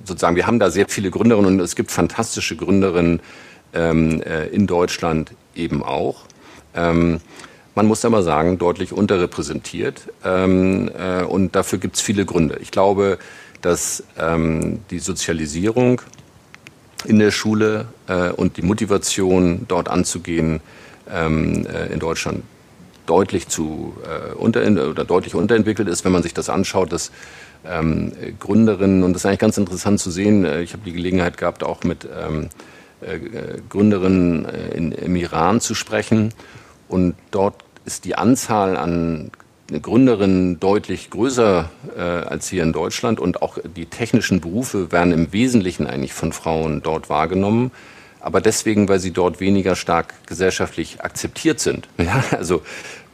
B: sozusagen, wir haben da sehr viele Gründerinnen und es gibt fantastische Gründerinnen, ähm, äh, in Deutschland eben auch. Ähm, man muss aber sagen, deutlich unterrepräsentiert. Ähm, äh, und dafür gibt es viele Gründe. Ich glaube, dass ähm, die Sozialisierung in der Schule äh, und die Motivation, dort anzugehen, ähm, äh, in Deutschland deutlich zu äh, unter oder deutlich unterentwickelt ist, wenn man sich das anschaut, dass ähm, Gründerinnen und das ist eigentlich ganz interessant zu sehen. Äh, ich habe die Gelegenheit gehabt, auch mit ähm, äh, Gründerinnen in, im Iran zu sprechen und dort ist die Anzahl an Gründerinnen deutlich größer äh, als hier in Deutschland und auch die technischen Berufe werden im Wesentlichen eigentlich von Frauen dort wahrgenommen aber deswegen, weil sie dort weniger stark gesellschaftlich akzeptiert sind. Ja, also,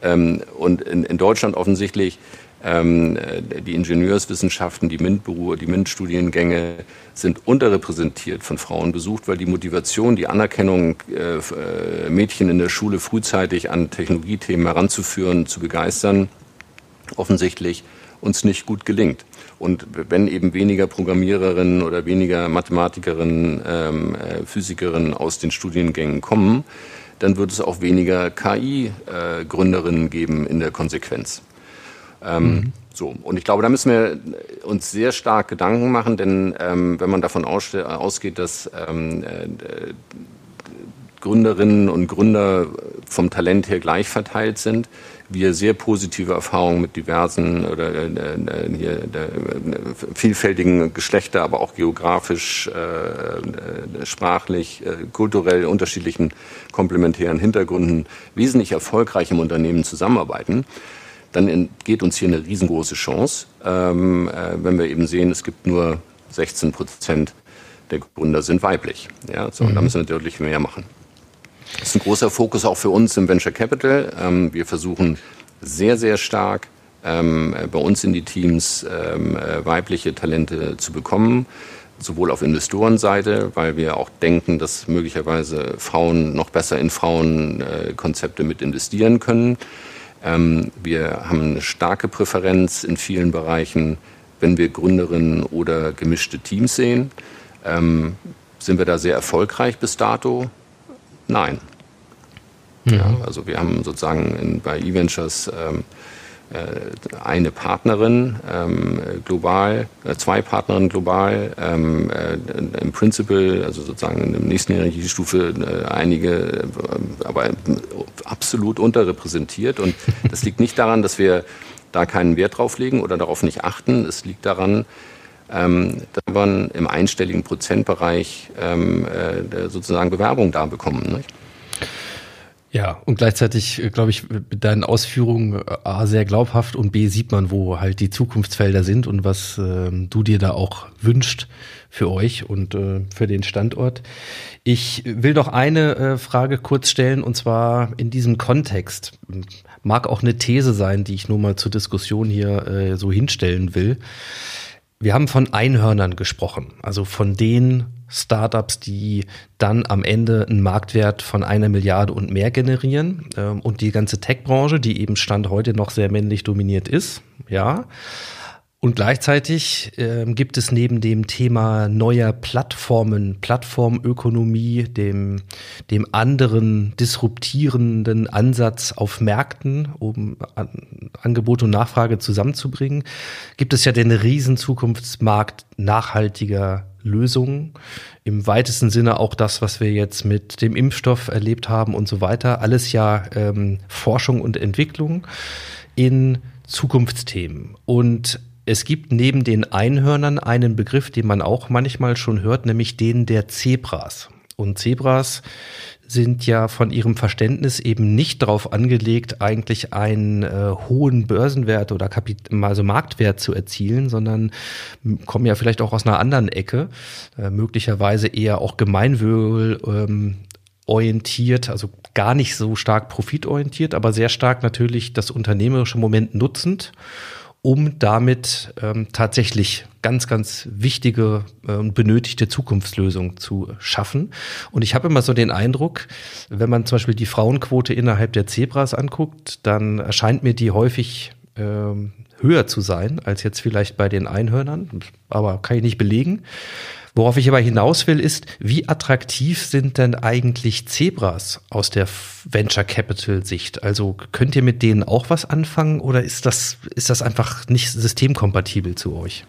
B: ähm, und in, in Deutschland offensichtlich die Ingenieurswissenschaften, die MINT-Berufe, die MINT-Studiengänge sind unterrepräsentiert von Frauen besucht, weil die Motivation, die Anerkennung, äh, äh Mädchen in der Schule frühzeitig an Technologiethemen heranzuführen, zu begeistern, offensichtlich uns nicht gut gelingt. Und wenn eben weniger Programmiererinnen oder weniger Mathematikerinnen, ähm, äh, Physikerinnen aus den Studiengängen kommen, dann wird es auch weniger KI-Gründerinnen geben in der Konsequenz. Ähm, mhm. So, und ich glaube, da müssen wir uns sehr stark Gedanken machen, denn ähm, wenn man davon ausgeht, dass ähm, äh, Gründerinnen und Gründer vom Talent her gleich verteilt sind, wir sehr positive Erfahrungen mit diversen oder äh, äh hier, äh, vielfältigen Geschlechter, aber auch geografisch, äh, äh, sprachlich, äh, kulturell unterschiedlichen komplementären Hintergründen wesentlich erfolgreich im Unternehmen zusammenarbeiten, dann entgeht uns hier eine riesengroße Chance, ähm, wenn wir eben sehen, es gibt nur 16 Prozent der Gründer sind weiblich. Ja, so, mhm. und da müssen wir deutlich mehr machen. Das ist ein großer Fokus auch für uns im Venture Capital. Ähm, wir versuchen sehr, sehr stark ähm, bei uns in die Teams ähm, äh, weibliche Talente zu bekommen, sowohl auf Investorenseite, weil wir auch denken, dass möglicherweise Frauen noch besser in Frauenkonzepte mit investieren können. Wir haben eine starke Präferenz in vielen Bereichen, wenn wir Gründerinnen oder gemischte Teams sehen. sind wir da sehr erfolgreich bis dato? Nein. Mhm. Ja, also wir haben sozusagen in, bei eVentures ähm, äh, eine Partnerin ähm, global, äh, zwei Partnerinnen global, ähm, äh, im Principal, also sozusagen in der nächsten Hierarchiestufe äh, einige, äh, aber absolut unterrepräsentiert. Und das liegt nicht daran, dass wir da keinen Wert drauf legen oder darauf nicht achten. Es liegt daran, ähm, dass wir im einstelligen Prozentbereich ähm, äh, sozusagen Bewerbung da bekommen. Nicht?
A: Ja, und gleichzeitig, äh, glaube ich, mit deinen Ausführungen äh, A, sehr glaubhaft und B, sieht man, wo halt die Zukunftsfelder sind und was äh, du dir da auch wünscht für euch und äh, für den Standort. Ich will doch eine äh, Frage kurz stellen und zwar in diesem Kontext. Mag auch eine These sein, die ich nur mal zur Diskussion hier äh, so hinstellen will. Wir haben von Einhörnern gesprochen, also von den Startups, die dann am Ende einen Marktwert von einer Milliarde und mehr generieren. Ähm, und die ganze Tech-Branche, die eben Stand heute noch sehr männlich dominiert ist, ja. Und gleichzeitig äh, gibt es neben dem Thema neuer Plattformen, Plattformökonomie, dem, dem anderen disruptierenden Ansatz auf Märkten, um an, Angebot und Nachfrage zusammenzubringen, gibt es ja den riesen Zukunftsmarkt nachhaltiger Lösungen. Im weitesten Sinne auch das, was wir jetzt mit dem Impfstoff erlebt haben und so weiter. Alles ja ähm, Forschung und Entwicklung in Zukunftsthemen. Und es gibt neben den Einhörnern einen Begriff, den man auch manchmal schon hört, nämlich den der Zebras. Und Zebras sind ja von ihrem Verständnis eben nicht darauf angelegt, eigentlich einen äh, hohen Börsenwert oder Kapit also Marktwert zu erzielen, sondern kommen ja vielleicht auch aus einer anderen Ecke, äh, möglicherweise eher auch Gemeinwohl ähm, orientiert, also gar nicht so stark profitorientiert, aber sehr stark natürlich das unternehmerische Moment nutzend um damit ähm, tatsächlich ganz, ganz wichtige und äh, benötigte Zukunftslösungen zu schaffen. Und ich habe immer so den Eindruck, wenn man zum Beispiel die Frauenquote innerhalb der Zebras anguckt, dann erscheint mir die häufig ähm, höher zu sein als jetzt vielleicht bei den Einhörnern, aber kann ich nicht belegen. Worauf ich aber hinaus will, ist, wie attraktiv sind denn eigentlich Zebras aus der Venture Capital Sicht? Also könnt ihr mit denen auch was anfangen oder ist das, ist das einfach nicht systemkompatibel zu euch?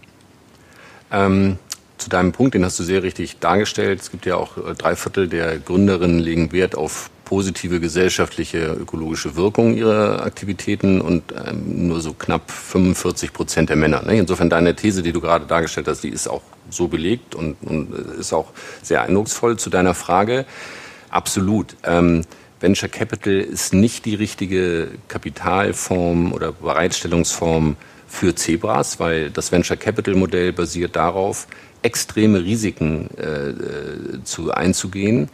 B: Ähm, zu deinem Punkt, den hast du sehr richtig dargestellt. Es gibt ja auch äh, drei Viertel der Gründerinnen legen Wert auf positive gesellschaftliche ökologische Wirkung ihrer Aktivitäten und ähm, nur so knapp 45 Prozent der Männer. Ne? Insofern deine These, die du gerade dargestellt hast, die ist auch so belegt und, und ist auch sehr eindrucksvoll. Zu deiner Frage, absolut. Ähm, Venture Capital ist nicht die richtige Kapitalform oder Bereitstellungsform für Zebras, weil das Venture Capital Modell basiert darauf, extreme Risiken äh, äh zu einzugehen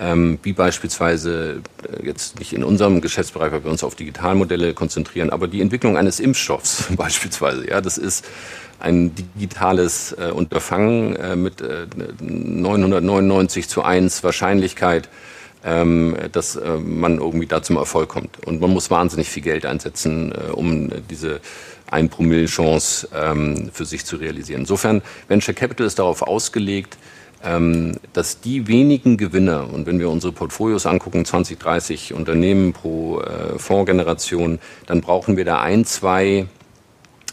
B: ähm, wie beispielsweise äh, jetzt nicht in unserem Geschäftsbereich, weil wir uns auf Digitalmodelle konzentrieren, aber die Entwicklung eines Impfstoffs beispielsweise. Ja, das ist ein digitales äh, Unterfangen äh, mit äh, 999 zu 1 Wahrscheinlichkeit, ähm, dass äh, man irgendwie da zum Erfolg kommt. Und man muss wahnsinnig viel Geld einsetzen, äh, um diese ein Promille Chance ähm, für sich zu realisieren. Insofern, Venture Capital ist darauf ausgelegt, dass die wenigen Gewinner, und wenn wir unsere Portfolios angucken, 20, 30 Unternehmen pro äh, Fondsgeneration, dann brauchen wir da ein, zwei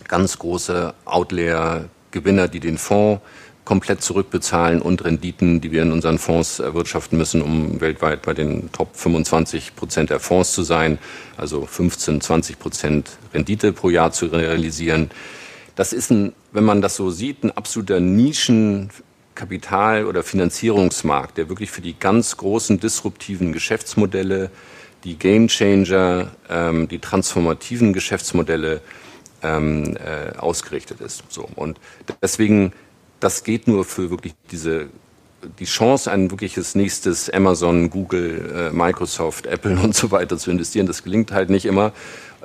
B: ganz große Outlayer-Gewinner, die den Fonds komplett zurückbezahlen und Renditen, die wir in unseren Fonds erwirtschaften müssen, um weltweit bei den Top 25 Prozent der Fonds zu sein, also 15, 20 Prozent Rendite pro Jahr zu realisieren. Das ist ein, wenn man das so sieht, ein absoluter Nischen Kapital- oder Finanzierungsmarkt, der wirklich für die ganz großen disruptiven Geschäftsmodelle, die Gamechanger, ähm, die transformativen Geschäftsmodelle ähm, äh, ausgerichtet ist. So. Und deswegen, das geht nur für wirklich diese die Chance, ein wirkliches nächstes Amazon, Google, äh, Microsoft, Apple und so weiter zu investieren, das gelingt halt nicht immer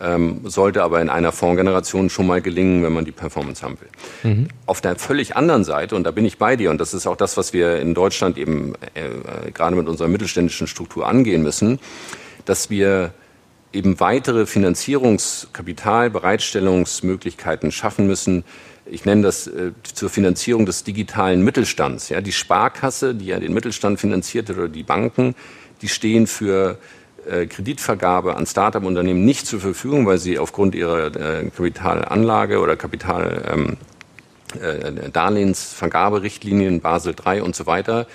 B: ähm, sollte aber in einer Fondsgeneration schon mal gelingen, wenn man die Performance haben will. Mhm. Auf der völlig anderen Seite, und da bin ich bei dir, und das ist auch das, was wir in Deutschland eben äh, gerade mit unserer mittelständischen Struktur angehen müssen, dass wir eben weitere Finanzierungskapital, Bereitstellungsmöglichkeiten schaffen müssen, ich nenne das äh, zur Finanzierung des digitalen Mittelstands. Ja, die Sparkasse, die ja den Mittelstand finanziert oder die Banken, die stehen für äh, Kreditvergabe an Start-up-Unternehmen nicht zur Verfügung, weil sie aufgrund ihrer äh, Kapitalanlage oder Kapital ähm, äh, Darlehensvergaberichtlinien Basel III und so weiter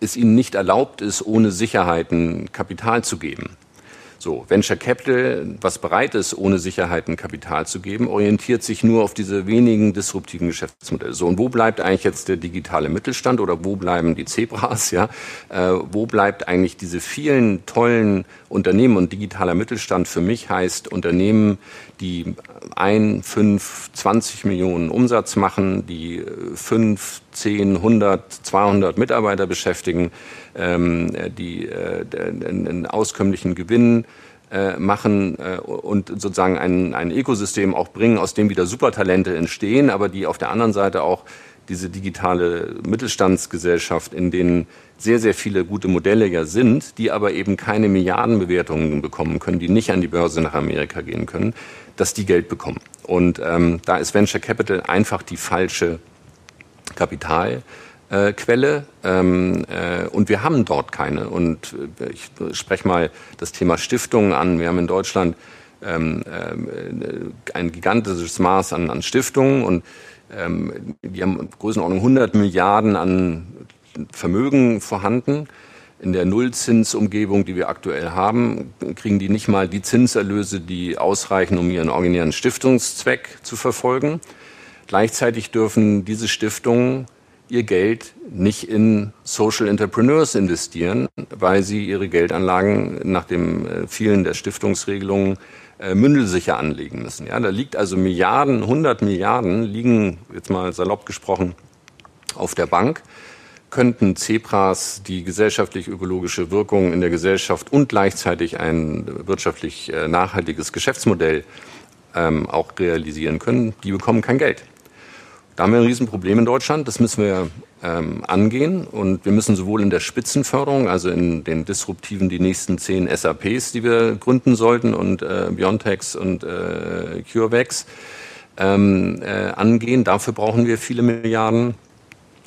B: es ihnen nicht erlaubt ist, ohne Sicherheiten Kapital zu geben. So, Venture Capital, was bereit ist, ohne Sicherheiten Kapital zu geben, orientiert sich nur auf diese wenigen disruptiven Geschäftsmodelle. So, und wo bleibt eigentlich jetzt der digitale Mittelstand oder wo bleiben die Zebras? Ja, äh, wo bleibt eigentlich diese vielen tollen Unternehmen und digitaler Mittelstand für mich heißt Unternehmen, die ein, fünf, zwanzig Millionen Umsatz machen, die äh, fünf, zehn, hundert, zweihundert Mitarbeiter beschäftigen, ähm, die äh, einen auskömmlichen Gewinn äh, machen äh, und sozusagen ein, ein Ökosystem auch bringen, aus dem wieder Supertalente entstehen, aber die auf der anderen Seite auch diese digitale Mittelstandsgesellschaft, in denen sehr, sehr viele gute Modelle ja sind, die aber eben keine Milliardenbewertungen bekommen können, die nicht an die Börse nach Amerika gehen können, dass die Geld bekommen. Und ähm, da ist Venture Capital einfach die falsche Kapitalquelle ähm, äh, und wir haben dort keine. Und äh, ich spreche mal das Thema Stiftungen an. Wir haben in Deutschland ähm, äh, ein gigantisches Maß an, an Stiftungen und ähm, die haben Größenordnung 100 Milliarden an Vermögen vorhanden. In der Nullzinsumgebung, die wir aktuell haben, kriegen die nicht mal die Zinserlöse, die ausreichen, um ihren originären Stiftungszweck zu verfolgen. Gleichzeitig dürfen diese Stiftungen ihr Geld nicht in Social Entrepreneurs investieren, weil sie ihre Geldanlagen nach dem äh, vielen der Stiftungsregelungen äh, mündelsicher anlegen müssen. Ja, da liegt also Milliarden, 100 Milliarden liegen, jetzt mal salopp gesprochen, auf der Bank könnten Zebras die gesellschaftlich-ökologische Wirkung in der Gesellschaft und gleichzeitig ein wirtschaftlich äh, nachhaltiges Geschäftsmodell ähm, auch realisieren können, die bekommen kein Geld. Da haben wir ein Riesenproblem in Deutschland, das müssen wir ähm, angehen und wir müssen sowohl in der Spitzenförderung, also in den disruptiven, die nächsten zehn SAPs, die wir gründen sollten und äh, Biontechs und äh, CureVax ähm, äh, angehen. Dafür brauchen wir viele Milliarden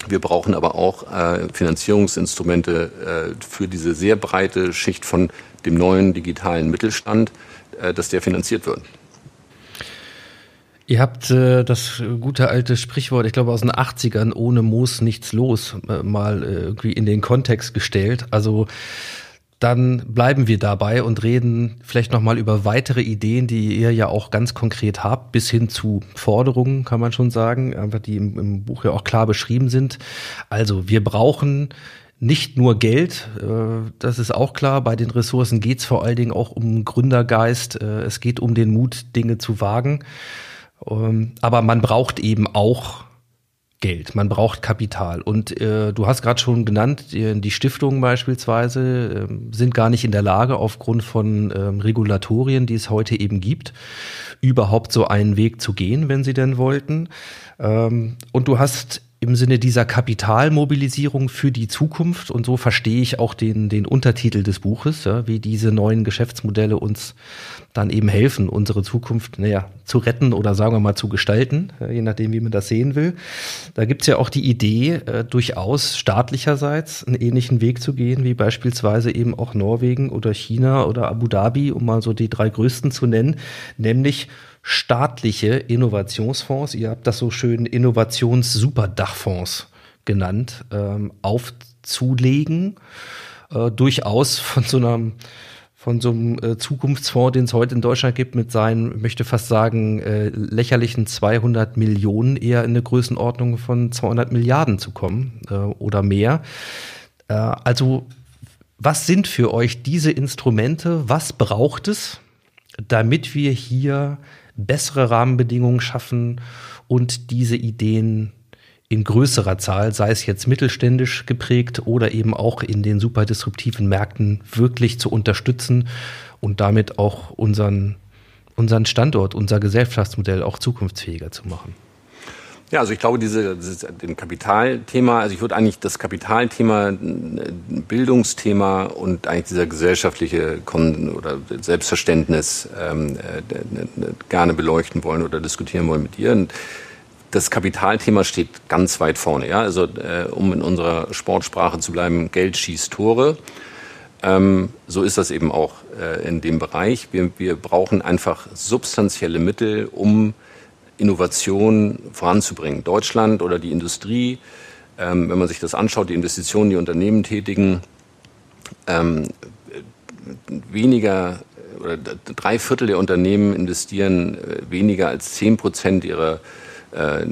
B: Wir brauchen aber auch äh, Finanzierungsinstrumente äh, für diese sehr breite Schicht von dem neuen digitalen Mittelstand, äh, dass der finanziert wird.
A: Ihr habt äh, das gute alte Sprichwort, ich glaube aus den 80ern, ohne Moos nichts los, äh, mal äh, irgendwie in den Kontext gestellt. Also dann bleiben wir dabei und reden vielleicht nochmal über weitere Ideen, die ihr ja auch ganz konkret habt, bis hin zu Forderungen, kann man schon sagen, einfach die im, im Buch ja auch klar beschrieben sind. Also wir brauchen nicht nur Geld, äh, das ist auch klar. Bei den Ressourcen geht es vor allen Dingen auch um Gründergeist. Äh, es geht um den Mut, Dinge zu wagen. Ähm, aber man braucht eben auch Geld, man braucht Kapital. Und äh, du hast gerade schon genannt, die, Stiftungen beispielsweise äh, sind gar nicht in der Lage, aufgrund von ähm, Regulatorien, die es heute eben gibt, überhaupt so einen Weg zu gehen, wenn sie denn wollten. Ähm, und du hast im Sinne dieser Kapitalmobilisierung für die Zukunft und so verstehe ich auch den, den Untertitel des Buches, ja, wie diese neuen Geschäftsmodelle uns dann eben helfen, unsere Zukunft naja, zu retten oder sagen wir mal zu gestalten, je nachdem, wie man das sehen will. Da gibt's ja auch die Idee, äh, durchaus staatlicherseits einen ähnlichen Weg zu gehen, wie beispielsweise eben auch Norwegen oder China oder Abu Dhabi, um mal so die drei größten zu nennen, nämlich staatliche Innovationsfonds, ihr habt das so schön Innovations-Superdachfonds genannt, ähm, aufzulegen. Äh, durchaus von so einem von so einem äh, Zukunftsfonds, den es heute in Deutschland gibt, mit seinen, möchte fast sagen, äh, lächerlichen 200 Millionen eher in eine Größenordnung von 200 Milliarden zu kommen äh, oder mehr. Äh, also was sind für euch diese Instrumente? Was braucht es, damit wir hier bessere Rahmenbedingungen schaffen und diese Ideen in größerer Zahl, sei es jetzt mittelständisch geprägt oder eben auch in den super disruptiven Märkten wirklich zu unterstützen und damit auch unseren, unseren Standort, unser Gesellschaftsmodell auch zukunftsfähiger zu machen.
B: Ja, also ich glaube, diese, dieses, den Kapitalthema, also ich würde eigentlich das Kapitalthema, Bildungsthema und eigentlich dieser gesellschaftliche Kon oder Selbstverständnis ähm, äh, gerne beleuchten wollen oder diskutieren wollen mit dir. Und das Kapitalthema steht ganz weit vorne. Ja? Also äh, um in unserer Sportsprache zu bleiben, Geld schießt Tore. Ähm, so ist das eben auch äh, in dem Bereich. Wir, wir brauchen einfach substanzielle Mittel, um Innovation voranzubringen. Deutschland oder die Industrie, ähm, wenn man sich das anschaut, die Investitionen, die Unternehmen tätigen, ähm, weniger oder drei Viertel der Unternehmen investieren äh, weniger als zehn Prozent ihrer äh,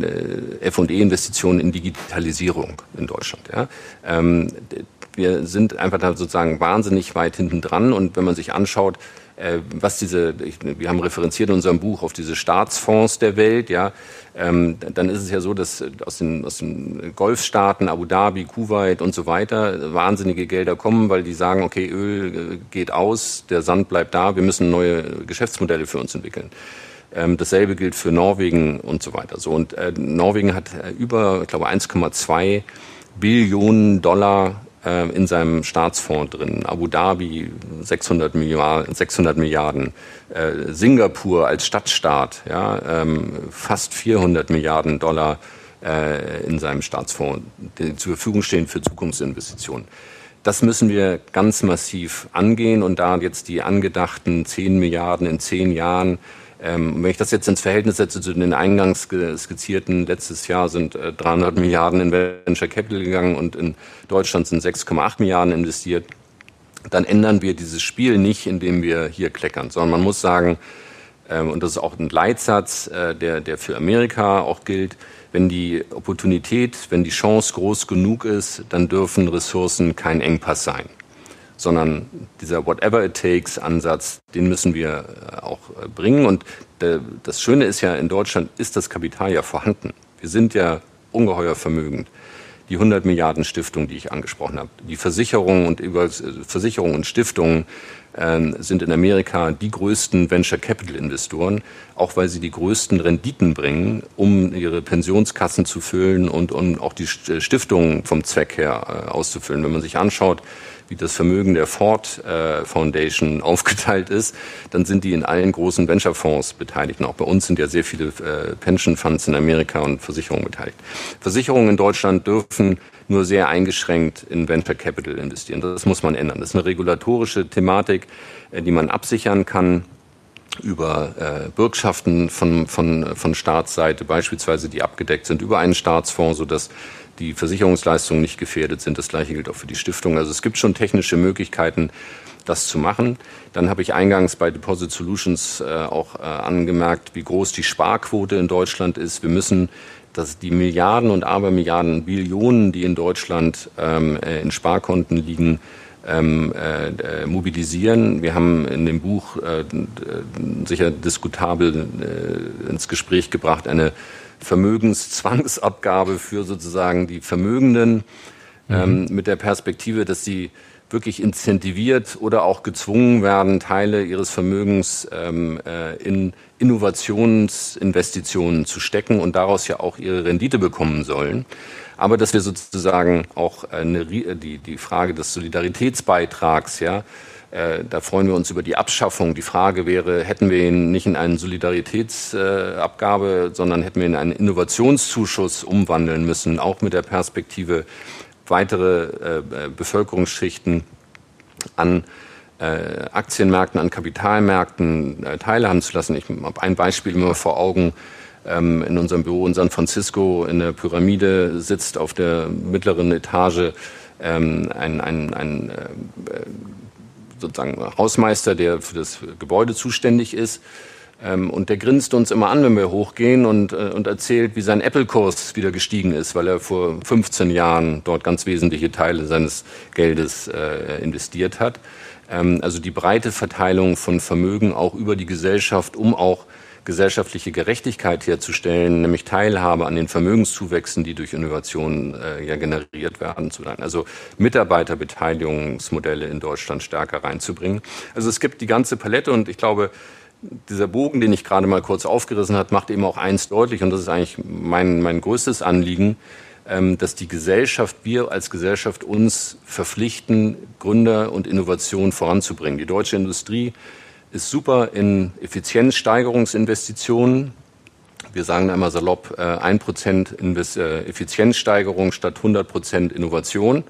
B: F&E-Investitionen in Digitalisierung in Deutschland. Ja. Ähm, wir sind einfach da sozusagen wahnsinnig weit hinten dran und wenn man sich anschaut, äh, was diese, wir haben referenziert in unserem Buch auf diese Staatsfonds der Welt, ja, ähm, dann ist es ja so, dass aus den, aus den Golfstaaten, Abu Dhabi, Kuwait und so weiter wahnsinnige Gelder kommen, weil die sagen, okay, Öl äh, geht aus, der Sand bleibt da, wir müssen neue Geschäftsmodelle für uns entwickeln. Ähm, dasselbe gilt für Norwegen und so weiter. So und äh, Norwegen hat äh, über, ich glaube, 1,2 Billionen Dollar äh, in seinem Staatsfonds drin. Abu Dhabi 600 Milliarden, 600 Milliarden. Äh, Singapur als Stadtstaat, ja, ähm, fast 400 Milliarden Dollar äh, in seinem Staatsfonds, die zur Verfügung stehen für Zukunftsinvestitionen. Das müssen wir ganz massiv angehen und da jetzt die angedachten 10 Milliarden in 10 Jahren ähm, wenn ich das jetzt ins Verhältnis setze zu den eingangs skizzierten, letztes Jahr sind äh, 300 Milliarden in Venture Capital gegangen und in Deutschland sind 6,8 Milliarden investiert, dann ändern wir dieses Spiel nicht, indem wir hier kleckern, sondern man muss sagen, ähm, und das ist auch ein Leitsatz, äh, der, der für Amerika auch gilt, wenn die Opportunität, wenn die Chance groß genug ist, dann dürfen Ressourcen kein Engpass sein sondern dieser Whatever it takes Ansatz, den müssen wir äh, auch äh, bringen. Und äh, das Schöne ist ja, in Deutschland ist das Kapital ja vorhanden. Wir sind ja ungeheuer vermögend. Die 100 Milliarden Stiftung, die ich angesprochen habe, die Versicherungen und über Versicherungen und Stiftungen ähm, sind in Amerika die größten Venture Capital Investoren, auch weil sie die größten Renditen bringen, um ihre Pensionskassen zu füllen und um auch die Stiftungen vom Zweck her auszufüllen. Wenn man sich anschaut, wie das Vermögen der Ford äh, Foundation aufgeteilt ist, dann sind die in allen großen Venture-Fonds beteiligt. Und auch bei uns sind ja sehr viele äh, Pension Funds in Amerika und Versicherungen beteiligt. Versicherungen in Deutschland dürfen nur sehr eingeschränkt in Venture Capital investieren. Das muss man ändern. Das ist eine regulatorische Thematik, äh, die man absichern kann über äh, Bürgschaften von, von, von Staatsseite, beispielsweise die abgedeckt sind über einen Staatsfonds, sodass die Versicherungsleistungen nicht gefährdet sind. Das gleiche gilt auch für die Stiftung. Also es gibt schon technische Möglichkeiten, das zu machen. Dann habe ich eingangs bei Deposit Solutions äh, auch äh, angemerkt, wie groß die Sparquote in Deutschland ist. Wir müssen dass die Milliarden und Abermilliarden, Billionen, die in Deutschland ähm, äh, in Sparkonten liegen, ähm, äh, äh, mobilisieren. Wir haben in dem Buch äh, sicher diskutabel äh, ins Gespräch gebracht eine Vermögenszwangsabgabe für sozusagen die Vermögenden mhm. ähm, mit der Perspektive, dass sie wirklich incentiviert oder auch gezwungen werden, Teile ihres Vermögens ähm, äh, in Innovationsinvestitionen zu stecken und daraus ja auch ihre Rendite bekommen sollen. Aber dass wir sozusagen auch eine, die, die Frage des Solidaritätsbeitrags, ja, da freuen wir uns über die Abschaffung. Die Frage wäre, hätten wir ihn nicht in eine Solidaritätsabgabe, sondern hätten wir ihn in einen Innovationszuschuss umwandeln müssen, auch mit der Perspektive, weitere äh, Bevölkerungsschichten an äh, Aktienmärkten, an Kapitalmärkten äh, teilhaben zu lassen. Ich habe ein Beispiel immer vor Augen. Ähm, in unserem Büro in San Francisco in der Pyramide sitzt auf der mittleren Etage ähm, ein, ein, ein äh, sozusagen Hausmeister, der für das Gebäude zuständig ist. Ähm, und der grinst uns immer an, wenn wir hochgehen und, äh, und erzählt, wie sein Apple-Kurs wieder gestiegen ist, weil er vor 15 Jahren dort ganz wesentliche Teile seines Geldes äh, investiert hat. Ähm, also die breite Verteilung von Vermögen auch über die Gesellschaft, um auch gesellschaftliche Gerechtigkeit herzustellen, nämlich Teilhabe an den Vermögenszuwächsen, die durch Innovationen äh, ja generiert werden, zu sein. Also Mitarbeiterbeteiligungsmodelle in Deutschland stärker reinzubringen. Also es gibt die ganze Palette und ich glaube, dieser Bogen, den ich gerade mal kurz aufgerissen habe, macht eben auch eins deutlich und das ist eigentlich mein, mein größtes Anliegen, ähm, dass die Gesellschaft, wir als Gesellschaft uns verpflichten, Gründer und Innovation voranzubringen. Die deutsche Industrie ist super in Effizienzsteigerungsinvestitionen. Wir sagen einmal salopp, äh, ein Prozent äh, Effizienzsteigerung statt 100 Prozent Innovation.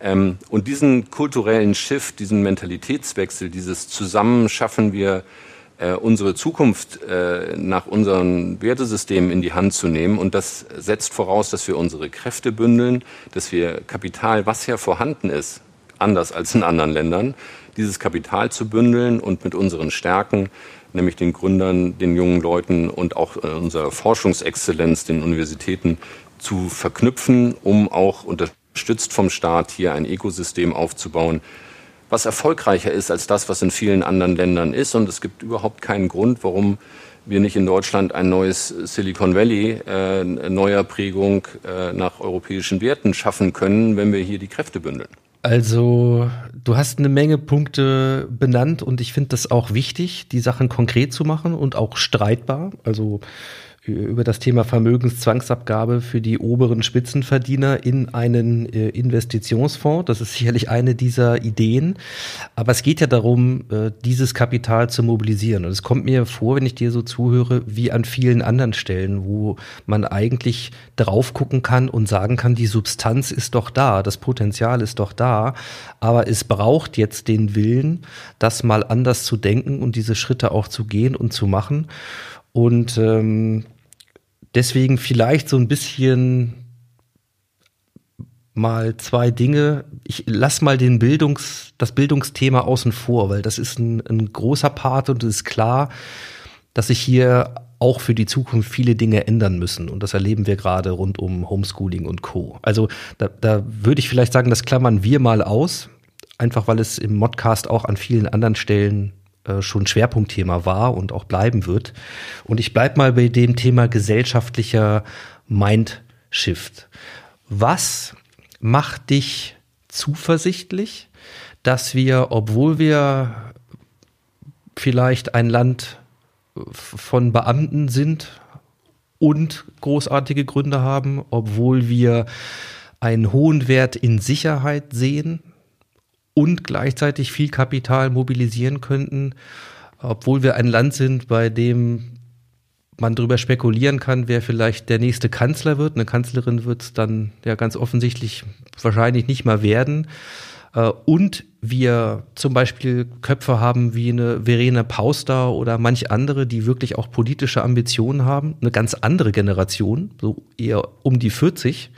B: Ähm, und diesen kulturellen Shift, diesen Mentalitätswechsel, dieses Zusammen schaffen wir äh, unsere Zukunft nach unserem Wertesystem in die Hand zu nehmen. Und das setzt voraus, dass wir unsere Kräfte bündeln, dass wir Kapital, was ja vorhanden ist, anders als in anderen Ländern, dieses Kapital zu bündeln und mit unseren Stärken, nämlich den Gründern, den jungen Leuten und auch äh, unserer Forschungsexzellenz, den Universitäten zu verknüpfen, um auch unterstützt vom Staat hier ein Ökosystem aufzubauen, was erfolgreicher ist als das, was in vielen anderen Ländern ist. Und es gibt überhaupt keinen Grund, warum wir nicht in Deutschland ein neues Silicon Valley äh, neuer Prägung äh, nach europäischen Werten schaffen können, wenn wir hier die Kräfte bündeln.
A: Also, du hast eine Menge Punkte benannt und ich finde das auch wichtig, die Sachen konkret zu machen und auch streitbar. Also, über das Thema Vermögenszwangsabgabe für die oberen Spitzenverdiener in einen äh, Investitionsfonds. Das ist sicherlich eine dieser Ideen. Aber es geht ja darum, äh, dieses Kapital zu mobilisieren. Und es kommt mir vor, wenn ich dir so zuhöre, wie an vielen anderen Stellen, wo man eigentlich drauf gucken kann und sagen kann, die Substanz ist doch da, das Potenzial ist doch da. Aber es braucht jetzt den Willen, das mal anders zu denken und diese Schritte auch zu gehen und zu machen. Und ähm, deswegen vielleicht so ein bisschen mal zwei Dinge. Ich lass mal den Bildungs, das Bildungsthema außen vor, weil das ist ein, ein großer Part und es ist klar, dass sich hier auch für die Zukunft viele Dinge ändern müssen. Und das erleben wir gerade rund um Homeschooling und Co. Also da, da würde ich vielleicht sagen, das klammern wir mal aus, einfach weil es im Modcast auch an vielen anderen Stellen äh, schon Schwerpunktthema war und auch bleiben wird. Und ich bleib mal bei dem Thema gesellschaftlicher Mindshift. Was macht dich zuversichtlich, dass wir, obwohl wir vielleicht ein Land von Beamten sind und großartige Gründe haben, obwohl wir einen hohen Wert in Sicherheit sehen und gleichzeitig viel Kapital mobilisieren könnten, obwohl wir ein Land sind, bei dem man darüber spekulieren kann, wer vielleicht der nächste Kanzler wird. Eine Kanzlerin wird es dann ja ganz offensichtlich wahrscheinlich nicht mal werden. Äh, und wir zum Beispiel Köpfe haben wie eine Verena Pauster oder manch andere, die wirklich auch politische Ambitionen haben. Eine ganz andere Generation, so eher um die 40.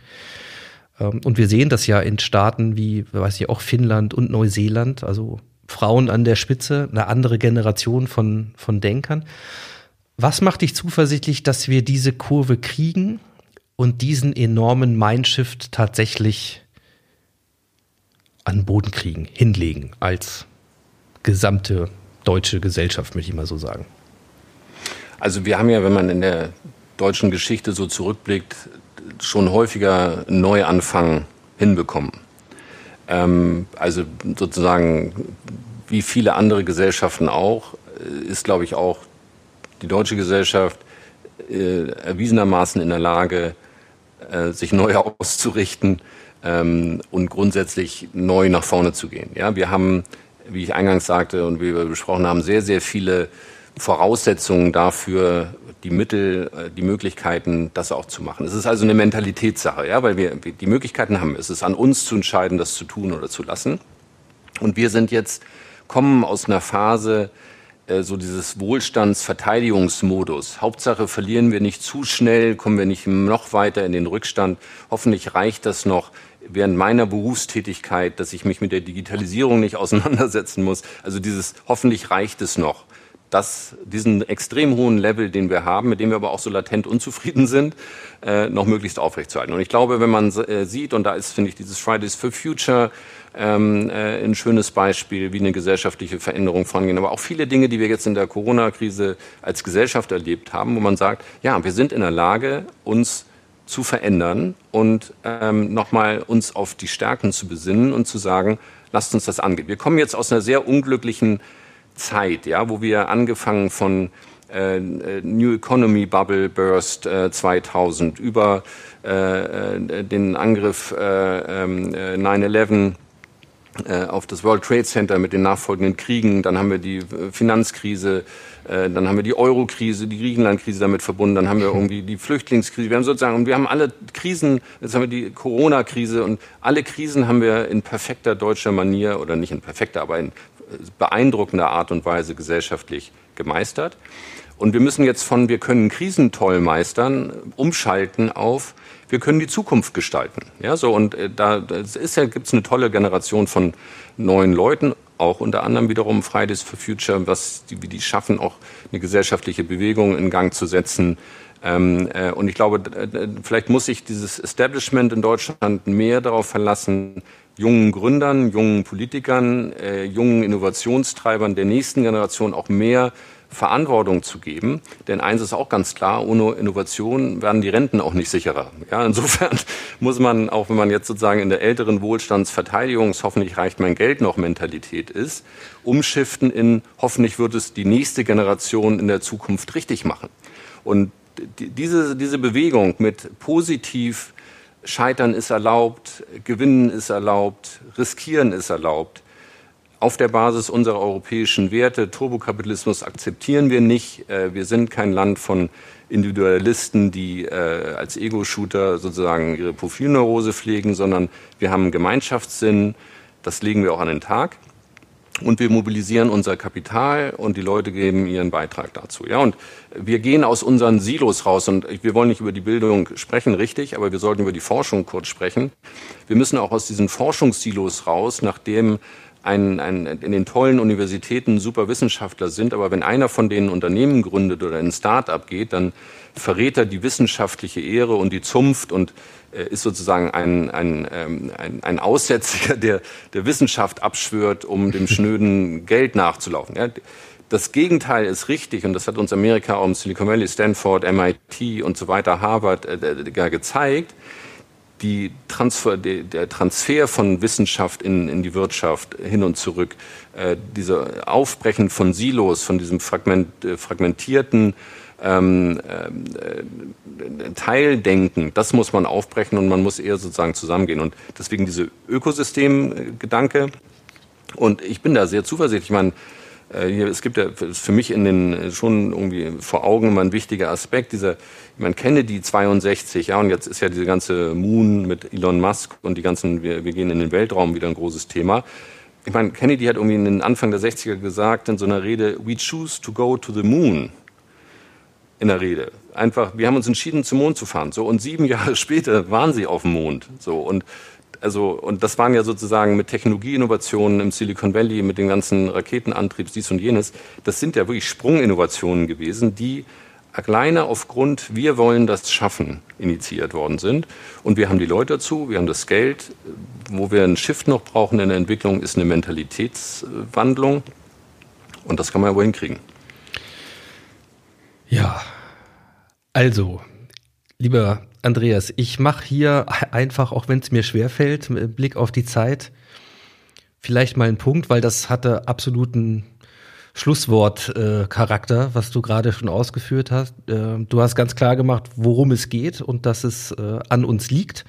A: Ähm, und wir sehen das ja in Staaten wie, weiß ich, auch Finnland und Neuseeland, also Frauen an der Spitze, eine andere Generation von, von Denkern. Was macht dich zuversichtlich, dass wir diese Kurve kriegen und diesen enormen Mindshift tatsächlich an den Boden kriegen, hinlegen als gesamte deutsche Gesellschaft, möchte ich mal so sagen?
B: Also wir haben ja, wenn man in der deutschen Geschichte so zurückblickt, schon häufiger Neuanfang hinbekommen. Ähm, also sozusagen wie viele andere Gesellschaften auch, äh, ist, glaube ich, auch die deutsche Gesellschaft äh, erwiesenermaßen in der Lage, äh, sich neu auszurichten ähm, und grundsätzlich neu nach vorne zu gehen. Ja, wir haben, wie ich eingangs sagte und wie wir besprochen haben, sehr, sehr viele Voraussetzungen dafür, die Mittel, äh, die Möglichkeiten, das auch zu machen. Es ist also eine Mentalitätssache, ja, weil wir die Möglichkeiten haben. Es ist an uns zu entscheiden, das zu tun oder zu lassen. Und wir sind jetzt, kommen aus einer Phase, äh, so dieses Wohlstandsverteidigungsmodus. Hauptsache verlieren wir nicht zu schnell, kommen wir nicht noch weiter in den Rückstand. Hoffentlich reicht das noch während meiner Berufstätigkeit, dass ich mich mit der Digitalisierung nicht auseinandersetzen muss. Also dieses hoffentlich reicht es noch das, diesen extrem hohen Level, den wir haben, mit dem wir aber auch so latent unzufrieden sind, äh, noch möglichst aufrechtzuerhalten. Und ich glaube, wenn man äh, sieht, und da ist, finde ich, dieses Fridays for Future ähm, äh, ein schönes Beispiel, wie eine gesellschaftliche Veränderung vorangehen, aber auch viele Dinge, die wir jetzt in der Corona-Krise als Gesellschaft erlebt haben, wo man sagt, ja, wir sind in der Lage, uns zu verändern und ähm, nochmal uns auf die Stärken zu besinnen und zu sagen, lasst uns das angehen. Wir kommen jetzt aus einer sehr unglücklichen Zeit, ja, wo wir angefangen von äh, äh New Economy Bubble Burst äh, 2000 über äh, äh, den Angriff 9/11 ähm, auf das World Trade Center mit den nachfolgenden Kriegen, dann haben wir die Finanzkrise, dann haben wir die Euro-Krise, die Griechenland-Krise damit verbunden, dann haben wir irgendwie die Flüchtlingskrise. Wir haben sozusagen, und wir haben alle Krisen, jetzt haben wir die Corona-Krise. Und alle Krisen haben wir in perfekter deutscher Manier oder nicht in perfekter, aber in beeindruckender Art und Weise gesellschaftlich gemeistert. Und wir müssen jetzt von wir können Krisen toll meistern umschalten auf wir können die Zukunft gestalten. Ja, so und äh, da ist ja gibt's eine tolle Generation von neuen Leuten, auch unter anderem wiederum Fridays for Future, was die, wie die schaffen, auch eine gesellschaftliche Bewegung in Gang zu setzen. Ähm, äh, und ich glaube, vielleicht muss sich dieses Establishment in Deutschland mehr darauf verlassen, jungen Gründern, jungen Politikern, äh, jungen Innovationstreibern der nächsten Generation auch mehr Verantwortung zu geben. Denn eins ist auch ganz klar, ohne Innovation werden die Renten auch nicht sicherer. Ja, insofern muss man, auch wenn man jetzt sozusagen in der älteren Wohlstandsverteidigungs hoffentlich reicht mein Geld noch Mentalität ist, umschiften in hoffentlich wird es die nächste Generation in der Zukunft richtig machen. Und diese, diese Bewegung mit positiv Scheitern ist erlaubt, Gewinnen ist erlaubt, Riskieren ist erlaubt. Auf der Basis unserer europäischen Werte, Turbokapitalismus akzeptieren wir nicht. Äh, wir sind kein Land von Individualisten, die äh, als Ego-Shooter sozusagen ihre Profilneurose pflegen, sondern wir haben einen Gemeinschaftssinn. Das legen wir auch an den Tag und wir mobilisieren unser Kapital und die Leute geben ihren Beitrag dazu. Ja, und wir gehen aus unseren Silos raus und wir wollen nicht über die Bildung sprechen, richtig, aber wir sollten über die Forschung kurz sprechen. Wir müssen auch aus diesen Forschungssilos raus, nachdem ein, ein, in den tollen Universitäten super Wissenschaftler sind, aber wenn einer von denen Unternehmen gründet oder ein Start-up geht, dann verrät er die wissenschaftliche Ehre und die Zunft und ist sozusagen ein, ein, ähm, ein, ein Aussätziger, der der Wissenschaft abschwört, um dem schnöden Geld nachzulaufen. Ja, das Gegenteil ist richtig und das hat uns Amerika um Silicon Valley, Stanford, MIT und so weiter, Harvard äh, gezeigt. Die Transfer, der Transfer von Wissenschaft in, in die Wirtschaft hin und zurück, äh, diese Aufbrechen von Silos, von diesem fragment, äh, fragmentierten ähm, äh, Teildenken, das muss man aufbrechen und man muss eher sozusagen zusammengehen. Und deswegen diese Ökosystemgedanke, Und ich bin da sehr zuversichtlich. Ich meine, äh, hier, es gibt ja für mich in den schon irgendwie vor Augen immer ein wichtiger Aspekt, dieser, ich meine, Kennedy 62, ja, und jetzt ist ja diese ganze Moon mit Elon Musk und die ganzen, wir, wir gehen in den Weltraum wieder ein großes Thema. Ich meine, Kennedy hat irgendwie in den Anfang der 60er gesagt in so einer Rede, we choose to go to the moon. In der Rede. Einfach, wir haben uns entschieden, zum Mond zu fahren. So, und sieben Jahre später waren sie auf dem Mond. So, und also, und das waren ja sozusagen mit Technologieinnovationen im Silicon Valley, mit den ganzen Raketenantriebs, dies und jenes. Das sind ja wirklich Sprunginnovationen gewesen, die alleine aufgrund, wir wollen das schaffen, initiiert worden sind. Und wir haben die Leute dazu, wir haben das Geld. Wo wir einen Shift noch brauchen in der Entwicklung, ist eine Mentalitätswandlung. Und das kann man ja wohl hinkriegen.
A: Ja, also, lieber Andreas, ich mache hier einfach, auch wenn es mir schwerfällt, mit Blick auf die Zeit, vielleicht mal einen Punkt, weil das hatte absoluten Schlusswort-Charakter, äh, was du gerade schon ausgeführt hast. Äh, du hast ganz klar gemacht, worum es geht und dass es äh, an uns liegt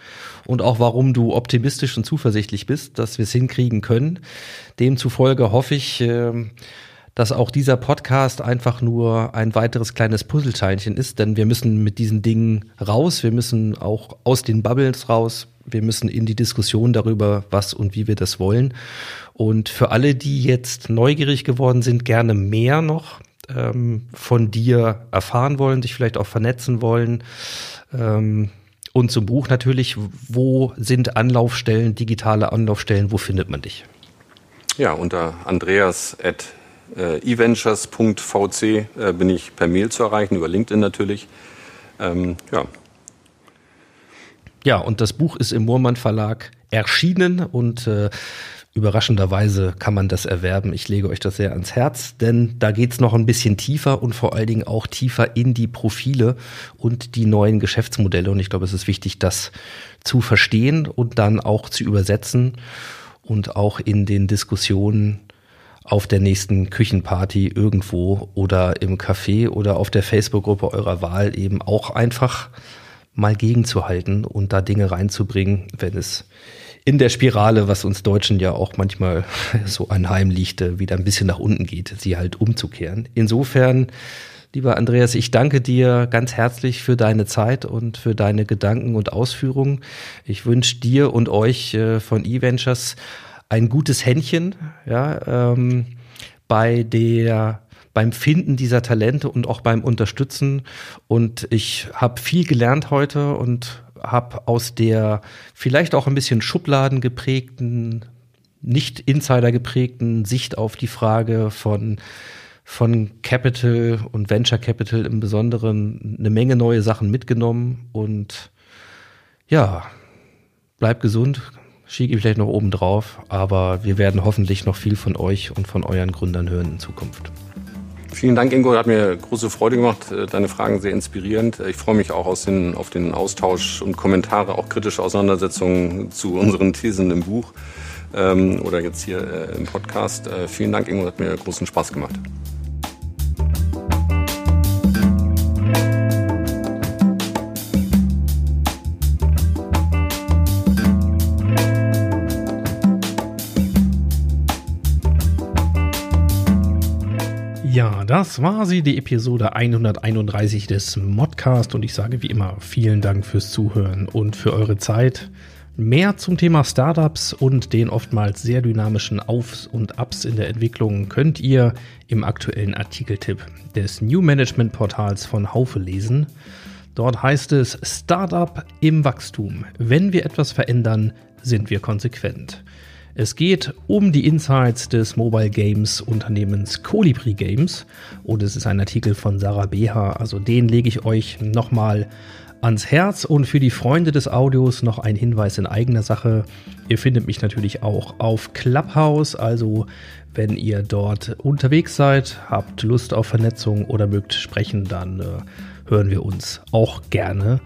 A: und auch warum du optimistisch und zuversichtlich bist, dass wir es hinkriegen können. Demzufolge hoffe ich, ähm, dass auch dieser Podcast einfach nur ein weiteres kleines Puzzleteinchen ist, denn wir müssen mit diesen Dingen raus, wir müssen auch aus den Bubbles raus, wir müssen in die Diskussion darüber, was und wie wir das wollen. Und für alle, die jetzt neugierig geworden sind, gerne mehr noch ähm, von dir erfahren wollen, sich vielleicht auch vernetzen wollen. Ähm, und zum Buch natürlich, wo sind Anlaufstellen, digitale Anlaufstellen, wo findet man dich?
B: Ja, unter Andreas eventures.vc äh, bin ich per Mail zu erreichen, über LinkedIn natürlich. Ähm,
A: ja. Ja, und das Buch ist im Moormann Verlag erschienen und äh, Überraschenderweise kann man das erwerben. Ich lege euch das sehr ans Herz, denn da geht's noch ein bisschen tiefer und vor allen Dingen auch tiefer in die Profile und die neuen Geschäftsmodelle. Und ich glaube, es ist wichtig, das zu verstehen und dann auch zu übersetzen und auch in den Diskussionen auf der nächsten Küchenparty irgendwo oder im Café oder auf der Facebook-Gruppe eurer Wahl eben auch einfach mal gegenzuhalten und da Dinge reinzubringen, wenn es in der Spirale, was uns Deutschen ja auch manchmal so anheimliegt, wieder ein bisschen nach unten geht, sie halt umzukehren. Insofern, lieber Andreas, ich danke dir ganz herzlich für deine Zeit und für deine Gedanken und Ausführungen. Ich wünsche dir und euch äh, von eVentures ein gutes Händchen, ja, ähm, bei der beim Finden dieser Talente und auch beim Unterstützen. Und ich habe viel gelernt heute und habe aus der vielleicht auch ein bisschen Schubladen geprägten, nicht Insider geprägten Sicht auf die Frage von von Capital und Venture Capital im Besonderen eine Menge neue Sachen mitgenommen und ja, bleib gesund, schiebe ich vielleicht noch oben drauf, aber wir werden hoffentlich noch viel von euch und von euren Gründern hören in Zukunft.
B: Vielen Dank, Ingo. Hat mir große Freude gemacht. Äh, deine Fragen sehr inspirierend. Ich freue mich auch den, auf den Austausch und Kommentare, auch kritische Auseinandersetzungen zu unseren Thesen im Buch ähm, oder jetzt hier äh, im Podcast. Äh, vielen Dank, Ingo. Hat mir großen Spaß gemacht.
A: Ja, das war sie, die Episode 131 des Modcast und ich sage wie immer vielen Dank fürs Zuhören und für eure Zeit. Mehr zum Thema Startups und den oftmals sehr dynamischen Aufs und Ups in der Entwicklung könnt ihr im aktuellen Artikeltipp des New Management Portals von Haufe lesen. Dort heißt es Startup im Wachstum. Wenn wir etwas verändern, sind wir konsequent. Es geht um die Insights des Mobile Games Unternehmens Colibri Games. Und es ist ein Artikel von Sarah Beha, also den lege ich euch nochmal ans Herz. Und für die Freunde des Audios noch ein Hinweis in eigener Sache. Ihr findet mich natürlich auch auf Clubhouse, also wenn ihr dort unterwegs seid, habt Lust auf Vernetzung oder mögt sprechen, dann äh, hören wir uns auch gerne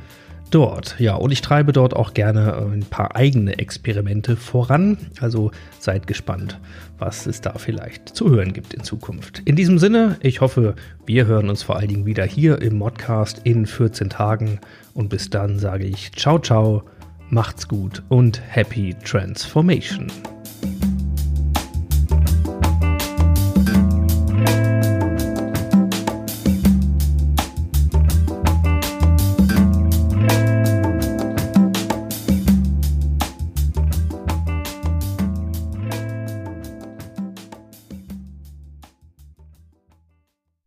A: dort. Ja, und ich treibe dort auch gerne äh, ein paar eigene Experimente voran. Also seid gespannt, was es da vielleicht zu hören gibt in Zukunft. In diesem Sinne, ich hoffe, wir hören uns vor allen Dingen wieder hier im Modcast in 14 Tagen. Und bis dann sage ich ciao, ciao, macht's gut und happy transformation.